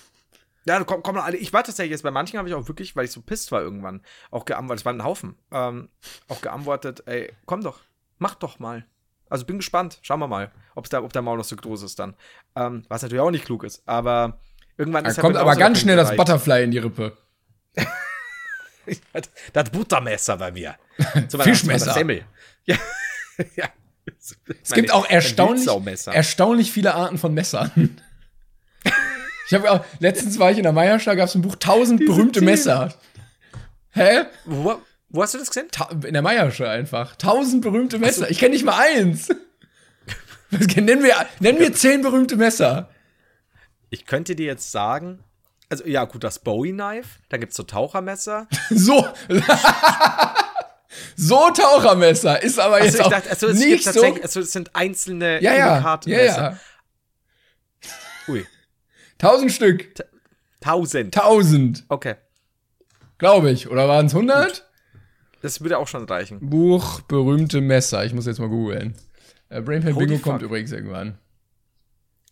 Ja, komm, komm alle. Ich war tatsächlich jetzt bei manchen habe ich auch wirklich, weil ich so pisst war irgendwann, auch geantwortet, es war ein Haufen, ähm, auch geantwortet, ey, komm doch, mach doch mal. Also bin gespannt, schauen wir mal, ob's da, ob der Maul noch so groß ist dann. Ähm, was natürlich auch nicht klug ist, aber irgendwann Da ist kommt genauso aber ganz schnell das. Butterfly in die Rippe. Das, Buttermesser bei mir. Fischmesser. Semmel. Ja. ja. Es gibt auch erstaunlich, erstaunlich viele Arten von Messern. Ich habe auch, letztens war ich in der Meierstadt, gab es ein Buch 1000 berühmte Themen. Messer. Hä? Wo, wo hast du das gesehen? Ta in der Meierstadt einfach. 1000 berühmte Messer. Ich kenne nicht mal eins. Nennen, wir, nennen wir 10 berühmte Messer. Ich könnte dir jetzt sagen, also ja, gut, das Bowie-Knife, da gibt's so Tauchermesser. So. So Tauchermesser ist aber jetzt Also ich auch dachte, also es nicht gibt so. also es sind einzelne Ja, ja, ja, Unikatmesser. ja. Ui, 1000 Stück. tausend. 1000, Okay, glaube ich. Oder waren es 100? das würde auch schon reichen. Buch berühmte Messer. Ich muss jetzt mal googeln. Äh, Brainpain Holy Bingo kommt übrigens irgendwann.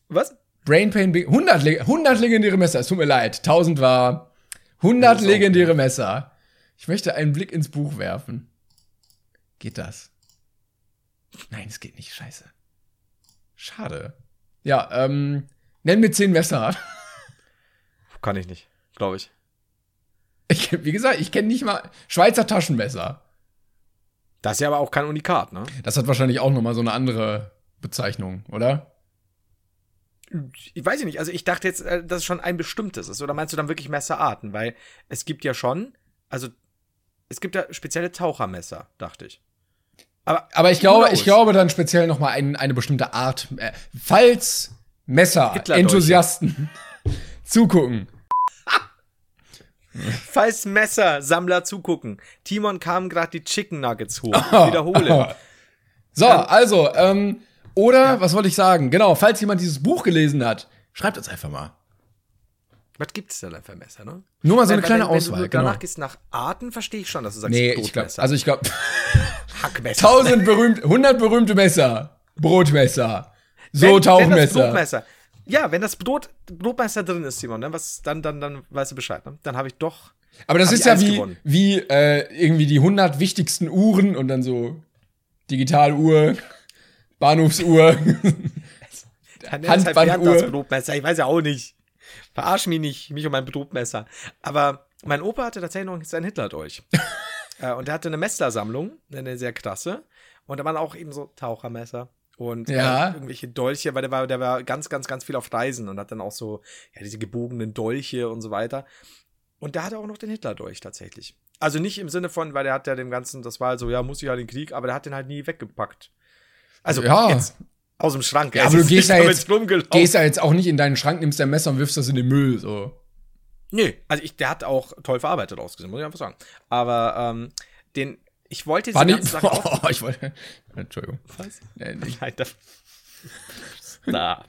Was? Brainpain Bingo. 100, leg 100 legendäre Messer. Es tut mir leid. 1000 war 100 Das ist auch legendäre Messer. Ich möchte einen Blick ins Buch werfen. Geht das? Nein, es geht nicht. Scheiße. Schade. Ja, ähm, nenn mir 10 Messer. Kann ich nicht, glaube ich. Ich, wie gesagt, ich kenne nicht mal Schweizer Taschenmesser. Das ist ja aber auch kein Unikat, ne? Das hat wahrscheinlich auch noch mal so eine andere Bezeichnung, oder? Ich weiß nicht, also ich dachte jetzt, äh, dass es schon ein bestimmtes ist. Oder meinst du dann wirklich Messerarten? Weil es gibt ja schon, also es gibt ja spezielle Tauchermesser, dachte ich. Aber, Aber ich glaube, ich glaube dann speziell noch mal ein, eine bestimmte Art. Äh, falls Messer Hitlerdolche. Enthusiasten zugucken. Falls Messersammler zugucken. Timon kam gerade die Chicken Nuggets hoch. Ich wiederhole. So, also, ähm, oder, was wollte ich sagen? Genau, falls jemand dieses Buch gelesen hat, schreibt uns einfach mal. Was gibt es denn da für Messer, ne? Nur mal so eine kleine wenn, wenn Auswahl, du danach genau. gehst nach Arten, verstehe ich schon, dass du sagst, Nee, ich glaube, Brotmesser. also ich glaube, Hackmesser. 1000 berühmt, 100 berühmte Messer, Brotmesser, so Wenn- Wenn das Tauchmesser. Brotmesser. Ja, wenn das Brot, Brotmesser drin ist, Simon, ne, was, dann, dann, dann weißt du Bescheid, ne? Dann habe ich doch. Aber das ist ja wie, gewonnen. wie äh, irgendwie die 100 wichtigsten Uhren und dann so Digitaluhr, Bahnhofsuhr. Dann halt Handbanduhr. während das Brotmesser. Ich weiß ja auch nicht. Verarsch mich nicht, mich um mein Brotmesser. Aber mein Opa hatte tatsächlich noch sein Hitler-Dolch. äh, und er hatte eine Messlersammlung, eine sehr krasse. Und da waren auch eben so Tauchermesser. Und Ja. äh, irgendwelche Dolche, weil der war, der war ganz, ganz, ganz viel auf Reisen und hat dann auch so, ja, diese gebogenen Dolche und so weiter. Und der hatte auch noch den Hitler-Dolch tatsächlich. Also nicht im Sinne von, weil der hat ja dem Ganzen, das war halt so, ja, muss ich ja den Krieg, aber der hat den halt nie weggepackt. Also Ja. jetzt aus dem Schrank. Ja, Er aber du gehst damit jetzt, gehst ja jetzt auch nicht in deinen Schrank, nimmst dein Messer und wirfst das in den Müll. So. Nö, also ich, der hat auch toll verarbeitet ausgesehen, muss ich einfach sagen. Aber ähm, den, ich wollte diese War ganze Sache auch. Oh, ich wollte. Entschuldigung. Was? Äh, Ich, Nein, das. Na.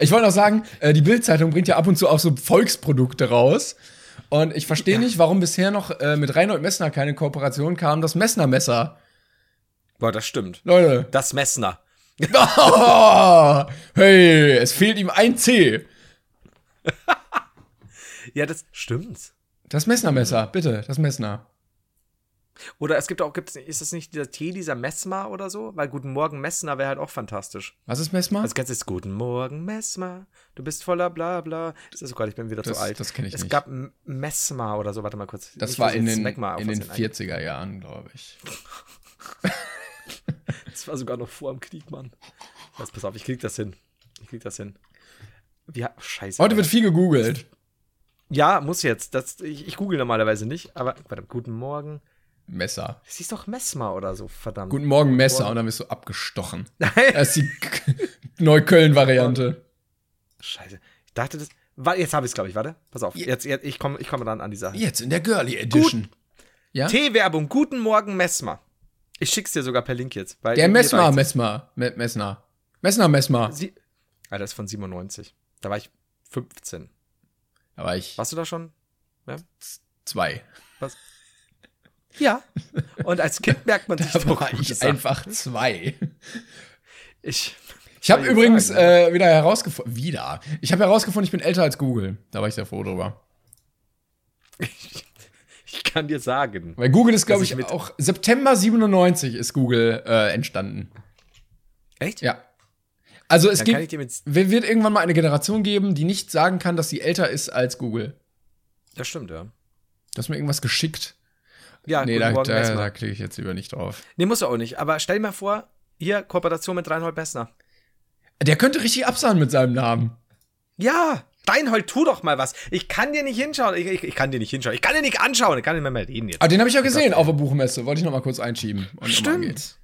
ich wollte noch sagen, äh, die Bild-Zeitung bringt ja ab und zu auch so Volksprodukte raus. Und ich verstehe nicht, warum bisher noch äh, mit Reinhold Messner keine Kooperation kam. Das Messner-Messer. Boah, das stimmt. Leute. Das Messner. Oh, hey, es fehlt ihm ein C. Ja, das stimmt. Das Messner-Messer, bitte, das Messner. Oder es gibt auch, gibt's, ist es nicht dieser Tee, dieser Messmer oder so? Weil Guten Morgen Messner wäre halt auch fantastisch. Was ist Messmer? Also kennst du jetzt Guten Morgen Messmer, du bist voller bla bla. Das ist oh Gott, ich bin wieder Das- zu alt. das kenn ich es nicht. gab M- Messmer oder so, warte mal kurz. das Nicht, war in den, Smegma in den aus Versehen 40er Jahren, glaube ich. Das war sogar noch vor dem Krieg, Mann. Jetzt, pass auf, ich krieg das hin. Ich krieg das hin. Wie, scheiße. Heute wird viel gegoogelt. Ja, muss jetzt. Das, ich, ich google normalerweise nicht, aber warte, guten Morgen. Messer. Es hieß doch Messmer oder so, verdammt. Guten Morgen, Messer. Und dann wirst du abgestochen. Das ist die Neukölln-Variante. Scheiße. Ich dachte, das. Jetzt habe ich es, glaube ich. Warte, pass auf. Jetzt, jetzt, ich komme ich komm dann an die Sache. Jetzt in der Girly Edition. Ja? T-Werbung. Guten Morgen, Messmer. Ich schick's dir sogar per Link jetzt. Weil Der Messmer. Messmer, Me Messner. Messner, Messmer. Sie ah, das ist von 97. Da war ich 15. War ich Warst du da schon? zwei. Was? Ja. Und als Kind merkt man sich Da doch war ich Sachen. einfach zwei. Ich, Ich habe übrigens sagen? äh, wieder herausgefunden, wieder. Ich habe herausgefunden, ich bin älter als Google. Da war ich sehr froh drüber. ich kann dir sagen. Weil Google ist, glaube ich, ich auch September 97 ist Google äh, entstanden. Echt? Ja. Also es Dann gibt, wird irgendwann mal eine Generation geben, die nicht sagen kann, dass sie älter ist als Google. Das stimmt, ja. Du hast mir irgendwas geschickt. Ja, nee, da, Morgen, da, da klicke ich jetzt lieber nicht drauf. Nee, musst du auch nicht. Aber stell dir mal vor, hier Kooperation mit Reinhold Messner. Der könnte richtig absahen mit seinem Namen. Ja, Reinhold, tu doch mal was. Ich kann dir nicht hinschauen. Ich, ich, ich kann dir nicht hinschauen. Ich kann dir nicht anschauen. Ich kann nicht mehr mal reden jetzt. Aber den habe ich ja gesehen auf der Buchmesse. Wollte ich noch mal kurz einschieben. Stimmt.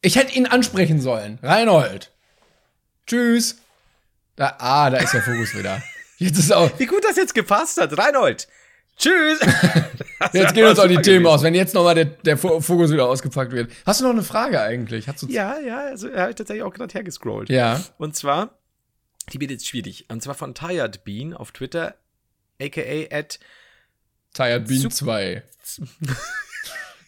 Ich hätte ihn ansprechen sollen. Reinhold. Tschüss. Da, ah, da ist der Fokus wieder. Jetzt ist auch. Wie gut das jetzt gepasst hat. Reinhold. Tschüss. Jetzt gehen uns auch die Themen aus, wenn jetzt noch mal der, der Fo- Fokus wieder ausgepackt wird. Hast du noch eine Frage eigentlich? Hast du Ja, ja, also er hat tatsächlich auch gerade hergescrollt. Ja. Und zwar, die wird jetzt schwierig. Und zwar von Tired Bean auf Twitter, aka at Tired Bean Sup- 2.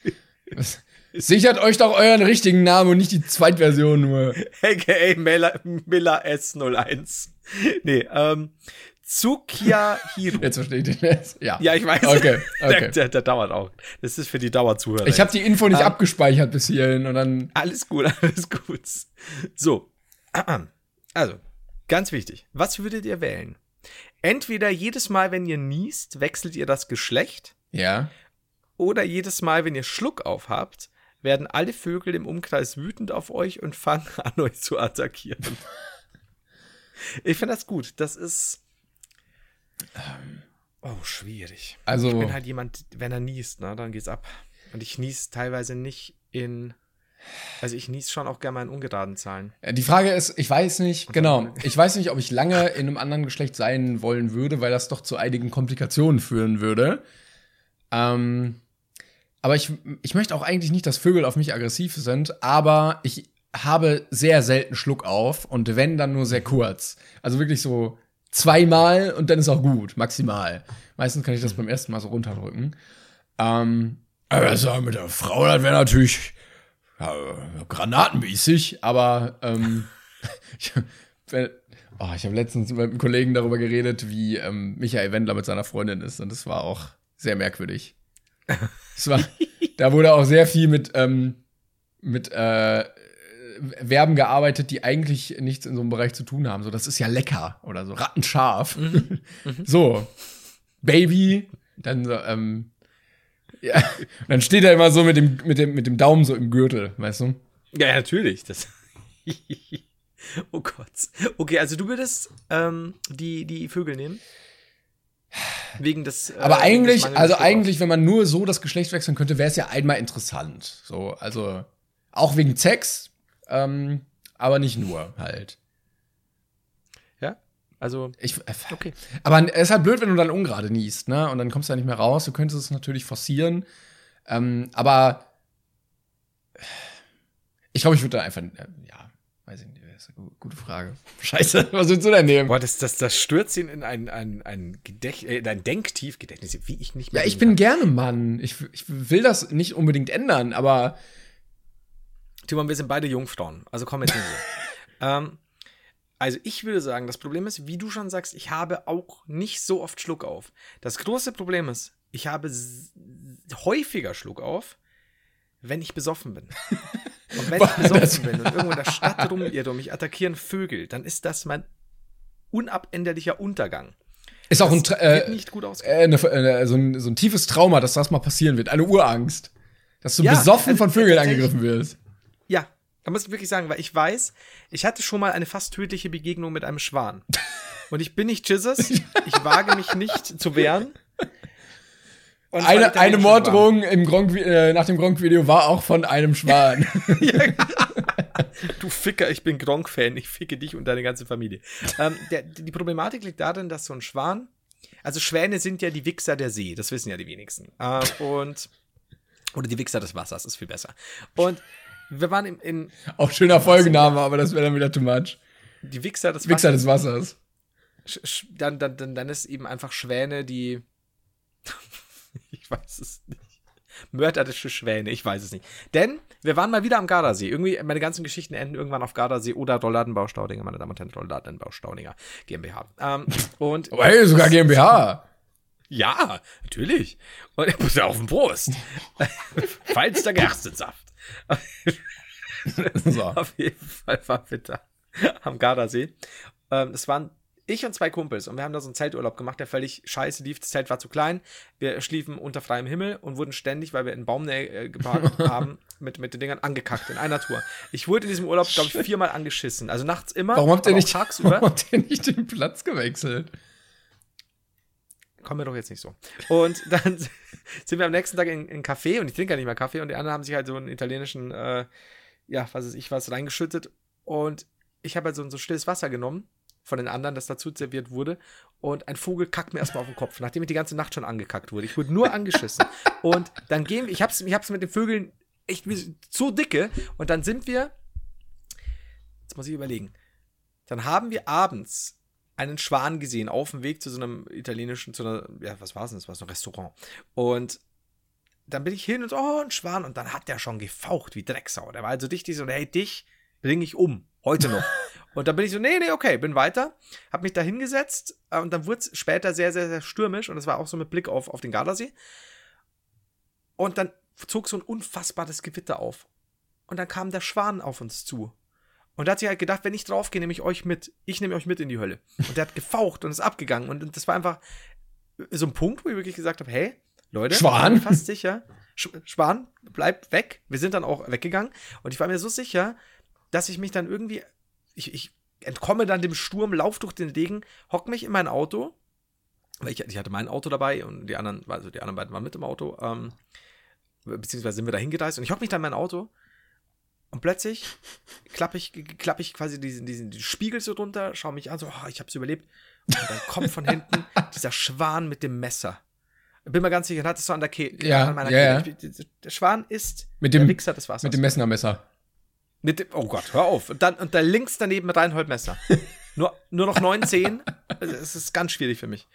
Was? Sichert euch doch euren richtigen Namen und nicht die Zweitversion nur. aka Miller, Miller S01. Nee, ähm, Tsukia Hiro. Jetzt verstehe ich den jetzt. Ja. Ja, ich weiß. Okay, Der, okay. der, der dauert auch. Das ist für die Dauerzuhörer. Ich habe die Info nicht Ähm, abgespeichert bis hierhin und dann. Alles gut, alles gut. So. Also, ganz wichtig. Was würdet ihr wählen? Entweder jedes Mal, wenn ihr niest, wechselt ihr das Geschlecht. Ja. Oder jedes Mal, wenn ihr Schluck auf habt, werden alle Vögel im Umkreis wütend auf euch und fangen an, euch zu attackieren. ich finde das gut. Das ist. Oh, schwierig. Also. Ich bin halt jemand, wenn er niest, ne, dann geht's ab. Und ich nies teilweise nicht in. Also ich nies schon auch gerne mal in ungeraden Zahlen. Äh, Die Frage ist, ich weiß nicht, genau, ich weiß nicht, ob ich lange in einem anderen Geschlecht sein wollen würde, weil das doch zu einigen Komplikationen führen würde. Ähm, aber ich, ich möchte auch eigentlich nicht, dass Vögel auf mich aggressiv sind, aber ich habe sehr selten Schluck auf und wenn, dann nur sehr kurz. Also wirklich so zweimal und dann ist auch gut, maximal. Meistens kann ich das beim ersten Mal so runterdrücken. Ähm, aber war mit der Frau, das wäre natürlich ja, granatenmäßig, aber ähm, ich, oh, ich habe letztens mit einem Kollegen darüber geredet, wie ähm, Michael Wendler mit seiner Freundin ist und das war auch sehr merkwürdig. Es war, da wurde auch sehr viel mit, ähm, mit äh, Verben gearbeitet, die eigentlich nichts in so einem Bereich zu tun haben. So, das ist ja lecker oder so, rattenscharf. so, Baby, dann so, ähm, ja, und dann steht er immer so mit dem, mit dem, mit dem Daumen so im Gürtel, weißt du? Ja, ja, natürlich. Das oh Gott. Okay, also du würdest ähm, die, die Vögel nehmen? Wegen des. äh, Aber des eigentlich, mangelnden also eigentlich, wenn man nur so das Geschlecht wechseln könnte, wäre es ja einmal interessant. So, also auch wegen Sex, ähm, aber nicht nur halt. Ja? Also. Ich, äh, Okay. Aber es ist halt blöd, wenn du dann ungerade niest, ne? Und dann kommst du ja nicht mehr raus. Du könntest es natürlich forcieren. Ähm, aber ich glaube, ich würde da einfach, äh, ja, weiß ich nicht, das ist eine gu- gute Frage. Scheiße, was willst du denn nehmen? Boah, das, das, das stürzt ihn in ein, ein, ein, Gedächt, äh, in ein Denktief, Gedächtnis, wie ich nicht mehr. Ja, ich bin gerne Mann. Ich, ich will das nicht unbedingt ändern, aber kann. Timon, wir sind beide Jungfrauen. Also komm jetzt nicht so. ähm, also ich würde sagen, das Problem ist, wie du schon sagst, ich habe auch nicht so oft Schluck auf. Das große Problem ist, ich habe häufiger Schluck auf, wenn ich besoffen bin. Und wenn ich das- besoffen bin und irgendwo in der Stadt rumirre und mich attackieren Vögel, dann ist das mein unabänderlicher Untergang. ist auch ein, Das Tra- wird äh, nicht gut aus. äh, eine, äh, so, ein, so ein tiefes Trauma, dass das mal passieren wird. Eine Urangst. Dass du Ja, besoffen also, von Vögeln angegriffen wirst. Ja, Da muss ich wirklich sagen, weil ich weiß, ich hatte schon mal eine fast tödliche Begegnung mit einem Schwan. Und ich bin nicht Jesus, ich wage mich nicht zu wehren. Eine, eine. Morddrohung im Gronk, äh, nach dem Gronk-Video war auch von einem Schwan. Du Ficker, ich bin Gronk-Fan, ich ficke dich und deine ganze Familie. ähm, der, die Problematik liegt darin, dass so ein Schwan, also Schwäne sind ja die Wichser der See, das wissen ja die wenigsten. Äh, und, oder die Wichser des Wassers, ist viel besser. Und wir waren in, in auch schöner Folgenname, aber das wäre dann wieder too much. die Wichser des Wichser Wassers. des Wassers. Dann, dann, dann, dann ist eben einfach Schwäne, die. Ich weiß es nicht. Mörderische Schwäne, ich weiß es nicht. Denn wir waren mal wieder am Gardasee. Irgendwie, meine ganzen Geschichten enden irgendwann auf Gardasee oder Rollladenbau Staudinger, meine Damen und Herren, Rollladenbau Staudinger GmbH. Ähm, und hey, sogar GmbH. ja, natürlich. Und er muss ja auf den Brust. Feinster Gerstensaft. So. Auf jeden Fall waren wir da am Gardasee. Ähm, das waren ich und zwei Kumpels und wir haben da so einen Zelturlaub gemacht, der völlig scheiße lief. Das Zelt war zu klein. Wir schliefen unter freiem Himmel und wurden ständig, weil wir in Baumnähe äh, geparkt haben, mit, mit den Dingern angekackt in einer Tour. Ich wurde in diesem Urlaub, glaube ich, viermal angeschissen. Also nachts immer. Warum habt ihr nicht, tagsüber? warum habt ihr nicht den Platz gewechselt? Kommen wir doch jetzt nicht so. Und dann sind wir am nächsten Tag in, in Café und ich trinke ja nicht mehr Kaffee und die anderen haben sich halt so einen italienischen, äh, ja, was weiß ich, was reingeschüttet und ich habe halt so, so stilles Wasser genommen von den anderen, das dazu serviert wurde und ein Vogel kackt mir erstmal auf den Kopf, nachdem ich die ganze Nacht schon angekackt wurde. Ich wurde nur angeschissen. und dann gehen wir, ich hab's, ich hab's mit den Vögeln echt so dicke und dann sind wir, jetzt muss ich überlegen, dann haben wir abends einen Schwan gesehen auf dem Weg zu so einem italienischen, zu einer, ja, was war es denn? Das war so ein Restaurant. Und dann bin ich hin und so, oh, ein Schwan. Und dann hat der schon gefaucht wie Drecksau. Der war also dicht, so, hey, dich bringe ich um. Heute noch. Und dann bin ich so, nee, nee, okay, bin weiter. Hab mich da hingesetzt. äh, Und dann wurde es später sehr, sehr, sehr stürmisch. Und es war auch so mit Blick auf, auf den Gardasee. Und dann zog so ein unfassbares Gewitter auf. Und dann kam der Schwan auf uns zu. Und da hat sich halt gedacht, wenn ich draufgehe, nehme ich euch mit. Ich nehme euch mit in die Hölle. Und der hat gefaucht und ist abgegangen. Und das war einfach so ein Punkt, wo ich wirklich gesagt habe, hey, Leute, Schwan? ich bin mir fast sicher, Sch Schwan, bleibt weg. Wir sind dann auch weggegangen. Und ich war mir so sicher, dass ich mich dann irgendwie, ich, ich entkomme dann dem Sturm, lauf durch den Regen, hock mich in mein Auto, weil ich, ich hatte mein Auto dabei und die anderen, also die anderen beiden waren mit im Auto, ähm, beziehungsweise sind wir da hingereist und ich hock mich dann in mein Auto und plötzlich klappe ich, klapp ich quasi diesen, diesen, diesen Spiegel so drunter, schaue mich an, so, oh, ich hab's überlebt. Und dann kommt von hinten dieser Schwan mit dem Messer. Bin mir ganz sicher, dann hattest du an der Kehle. Ja, an meiner ja, Kehle. Ich- Der Schwan ist Mit dem- der Wichser des Wassers. Mit dem Messnermesser. Mit dem, oh Gott, hör auf. Und, dann, und da links daneben Reinhold Messer. nur, nur noch 19. Es ist ganz schwierig für mich.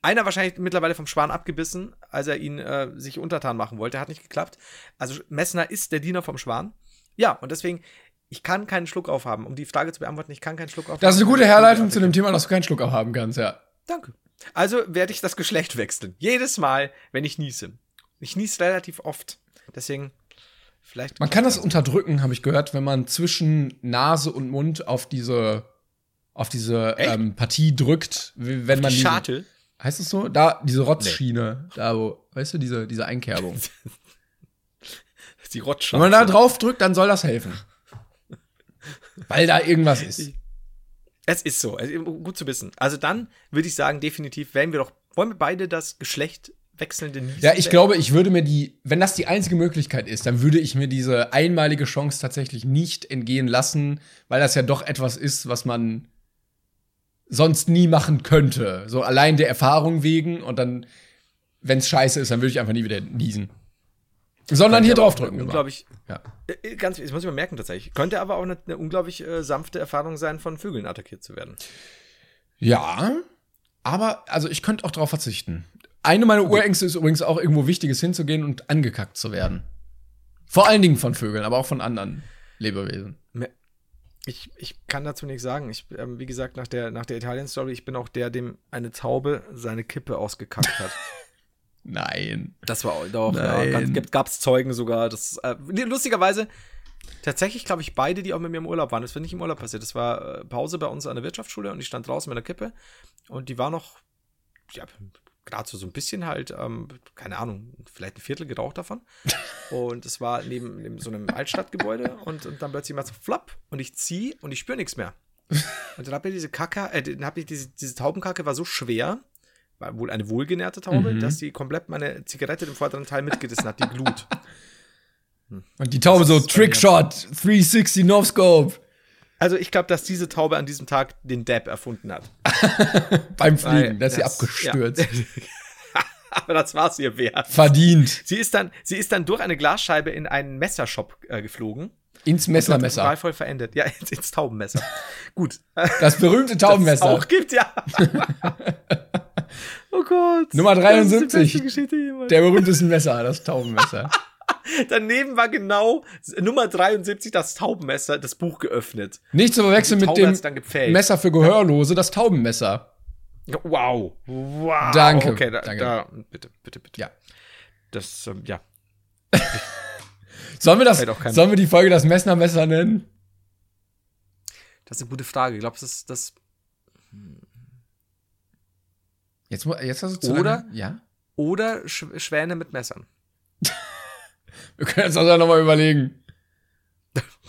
Einer wahrscheinlich mittlerweile vom Schwan abgebissen, als er ihn äh, sich untertan machen wollte. Hat nicht geklappt. Also Messner ist der Diener vom Schwan. Ja, und deswegen, ich kann keinen Schluck aufhaben. Um die Frage zu beantworten, ich kann keinen Schluck aufhaben. Das ist eine gute Herleitung zu dem Thema, dass du keinen Schluck aufhaben kannst, ja. Danke. Also werde ich das Geschlecht wechseln. Jedes Mal, wenn ich niese. Ich niese relativ oft. Deswegen, vielleicht. Man kann das unterdrücken, habe ich gehört, wenn man zwischen Nase und Mund auf diese auf diese ähm, Partie drückt, wenn man die Scharte. heißt es so? Da diese Rotzschiene, da wo, weißt du, diese diese Einkerbung. Die Rotschatze. wenn man da drauf drückt, dann soll das helfen. Weil da irgendwas ist. Es ist so. Also, gut zu wissen. Also dann würde ich sagen, definitiv werden wir doch. Wollen wir beide das Geschlecht wechselnde Niesen? Ja, ich glaube, ich würde mir die, wenn das die einzige Möglichkeit ist, dann würde ich mir diese einmalige Chance tatsächlich nicht entgehen lassen, weil das ja doch etwas ist, was man sonst nie machen könnte. So allein der Erfahrung wegen und dann, wenn es scheiße ist, dann würde ich einfach nie wieder niesen. Sondern hier Könnte draufdrücken. eine immer. Unglaublich. Ja. Äh, Ganz, das muss ich mal merken tatsächlich. Könnte aber auch eine, eine unglaublich äh, sanfte Erfahrung sein, von Vögeln attackiert zu werden. Ja, aber also ich könnte auch drauf verzichten. Eine meiner Urängste ist übrigens auch irgendwo Wichtiges hinzugehen und angekackt zu werden. Vor allen Dingen von Vögeln, aber auch von anderen Lebewesen. Ich, ich kann dazu nichts sagen. Ich, ähm, wie gesagt, nach der, nach der Italien-Story, ich bin auch der, dem eine Taube seine Kippe ausgekackt hat. Nein. Das war auch, doch, Nein. ja, gab, gab's Zeugen sogar. Das, äh, lustigerweise, tatsächlich glaube ich beide, die auch mit mir im Urlaub waren. Das ist nicht im Urlaub passiert. Das war äh, Pause bei uns an der Wirtschaftsschule und ich stand draußen mit einer Kippe und die war noch, ja, gerade so, so ein bisschen halt, ähm, keine Ahnung, vielleicht ein Viertel geraucht davon. und es war neben, neben so einem Altstadtgebäude und, und dann plötzlich mal so flapp und ich ziehe und ich spüre nichts mehr. Und dann habe ich diese Kacke, äh, dann habe ich diese, diese Taubenkacke war so schwer, war wohl eine wohlgenährte Taube, Mhm. dass die komplett meine Zigarette im vorderen Teil mitgerissen hat, die Glut. Und die Taube so, Trickshot, 360 No Scope. Also ich glaube, dass diese Taube an diesem Tag den Dab erfunden hat. Beim Fliegen, da ist sie das- abgestürzt. Ja. Aber das war's ihr wert. Verdient. Sie ist dann, sie ist dann durch eine Glasscheibe in einen Messershop äh, geflogen. Ins Messermesser. Wahlvoll verendet. Ja, ins, ins Taubenmesser. Gut. Das berühmte Taubenmesser. Auch gibt, ja. oh Gott. Nummer Das ist die 73. beste Geschichte jemals. Der berühmtesten Messer, das Taubenmesser. Daneben war genau Nummer 73 das Taubenmesser, das Buch geöffnet. Nicht zu verwechseln mit dem. Messer für Gehörlose, das Taubenmesser. Wow. Wow. Danke, Okay, da, danke. Da, bitte, bitte, bitte. Ja. Das, ähm, ja. Sollen wir das, sollen wir die Folge das Messnermesser nennen? Das ist eine gute Frage. Ich glaube, das ist das. Jetzt, jetzt hast du zu Oder? lange- Ja? Oder Sch Schwäne mit Messern. Wir können uns das ja nochmal überlegen.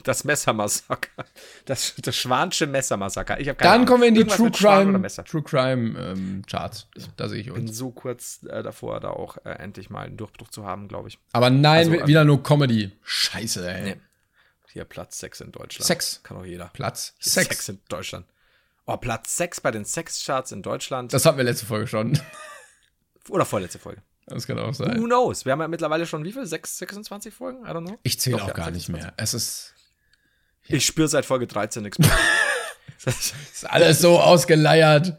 Das Messermassaker. Das, das Schwansche Messermassaker. Ich habe keine Dann Ahnung. kommen wir in die Irgendwas True Crime. True Crime ähm, Charts. Da sehe ich bin uns. so kurz äh, davor, da auch äh, endlich mal einen Durchbruch zu haben, glaube ich. Aber nein, Also, ähm, wieder nur Comedy. Scheiße, ey. Nee. Hier Platz 6 in Deutschland. Sex. Kann auch jeder. Platz Sex. Sex. in Deutschland. Oh, Platz 6 bei den Sexcharts in Deutschland. Das hatten wir letzte Folge schon. Oder vorletzte Folge. Das kann auch Who sein. knows? Wir haben ja mittlerweile schon wie viel? 6, 26 Folgen? I don't know. Ich zähle auch ja, gar nicht 26. mehr. Es ist, Ich spüre seit Folge 13 nichts mehr. Ist alles so ausgeleiert.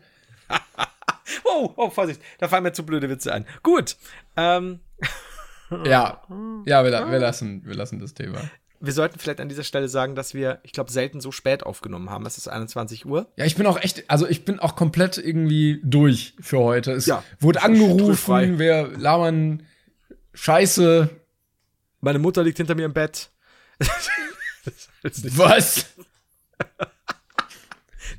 oh, oh, Vorsicht. Da fallen mir zu blöde Witze ein. Gut. Ähm, Ja. Ja, wir, wir, lassen, wir lassen das Thema. Wir sollten vielleicht an dieser Stelle sagen, dass wir, ich glaube, selten so spät aufgenommen haben. Es ist 21 Uhr. Ja, ich bin auch echt, also ich bin auch komplett irgendwie durch für heute. Es Ja. wurde angerufen, wir labern Scheiße. Meine Mutter liegt hinter mir im Bett. Was?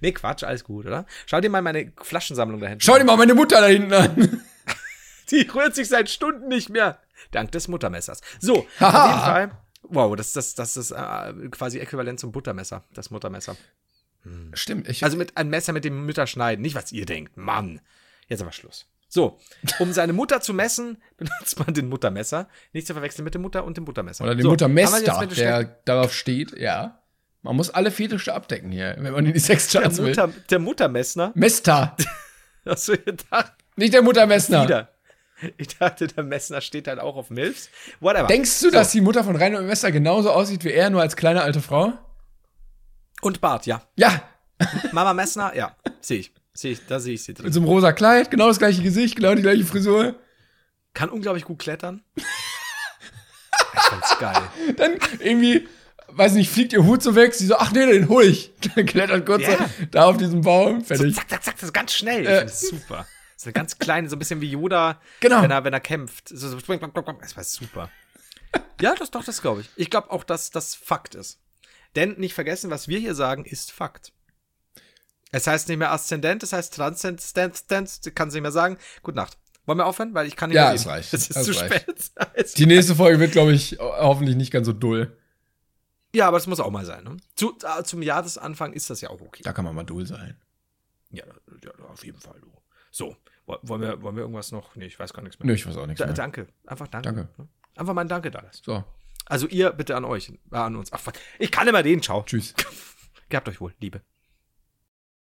Nee, Quatsch, alles gut, oder? Schau dir mal meine Flaschensammlung da hinten Schau an. dir mal meine Mutter da hinten an. Die rührt sich seit Stunden nicht mehr. Dank des Muttermessers. So, auf jeden Fall. Wow, das, das, das ist äh, quasi äquivalent zum Buttermesser, das Muttermesser. Stimmt, ich, Also mit einem Messer, mit dem Mütter schneiden. Nicht, was ihr denkt. Mann. Jetzt aber Schluss. So, um seine Mutter zu messen, benutzt man den Muttermesser. Nicht zu verwechseln mit dem Mutter und dem Buttermesser. oder den so, mit der darauf steht, ja. Man muss alle Fetische abdecken hier, wenn man in die der, Sexcharts will. Mutter, der Muttermessner. Mester, Hast du gedacht? nicht der Muttermessner. Wieder. Ich dachte, der Messner steht halt auch auf Milfs. Whatever. Denkst du, dass die Mutter von Rainer und Mester genauso aussieht wie er, nur als kleine alte Frau? Und Bart, ja. Ja, Mama Messner, ja. Sehe ich. Sehe ich, da sehe ich sie drin. mit so einem rosa Kleid, genau das gleiche Gesicht, genau die gleiche Frisur. Kann unglaublich gut klettern. ich find's geil. Dann irgendwie, weiß nicht, fliegt ihr Hut so weg, sie so, ach nee, den hol ich. Dann klettert kurz so da auf diesem Baum, So, fertig. zack, zack, zack, das ist ganz schnell. Ich Äh. finde das super. So eine ganz kleine, so ein bisschen wie Yoda, Genau. wenn, er, wenn er kämpft. So, so, das war super. Ja, das doch, das glaube ich. Ich glaube auch, dass das Fakt ist. Denn nicht vergessen, was wir hier sagen, ist Fakt. Es heißt nicht mehr Aszendent, es heißt Transzendenz, kann es nicht mehr sagen. Gute Nacht. Wollen wir aufhören? Weil ich kann nicht Ja, mehr es reden. reicht. Es ist Es zu reicht. spät. Es- Die nächste Folge wird, glaube ich, hoffentlich nicht ganz so dull. Ja, aber das muss auch mal sein. Ne? Zu, äh, zum Jahresanfang ist das ja auch okay. Da kann man mal dull sein. Ja, ja auf jeden Fall. Du. So, wo- wollen wir, wollen wir irgendwas noch? Nee, ich weiß gar nichts mehr. Nö, ich weiß auch nichts Da, mehr. danke. Einfach danke. Danke. Einfach mal ein Danke da lassen. So, Also ihr bitte an euch, an uns. Ach, ich kann immer den. Ciao. tschüss. Gehabt euch wohl, Liebe.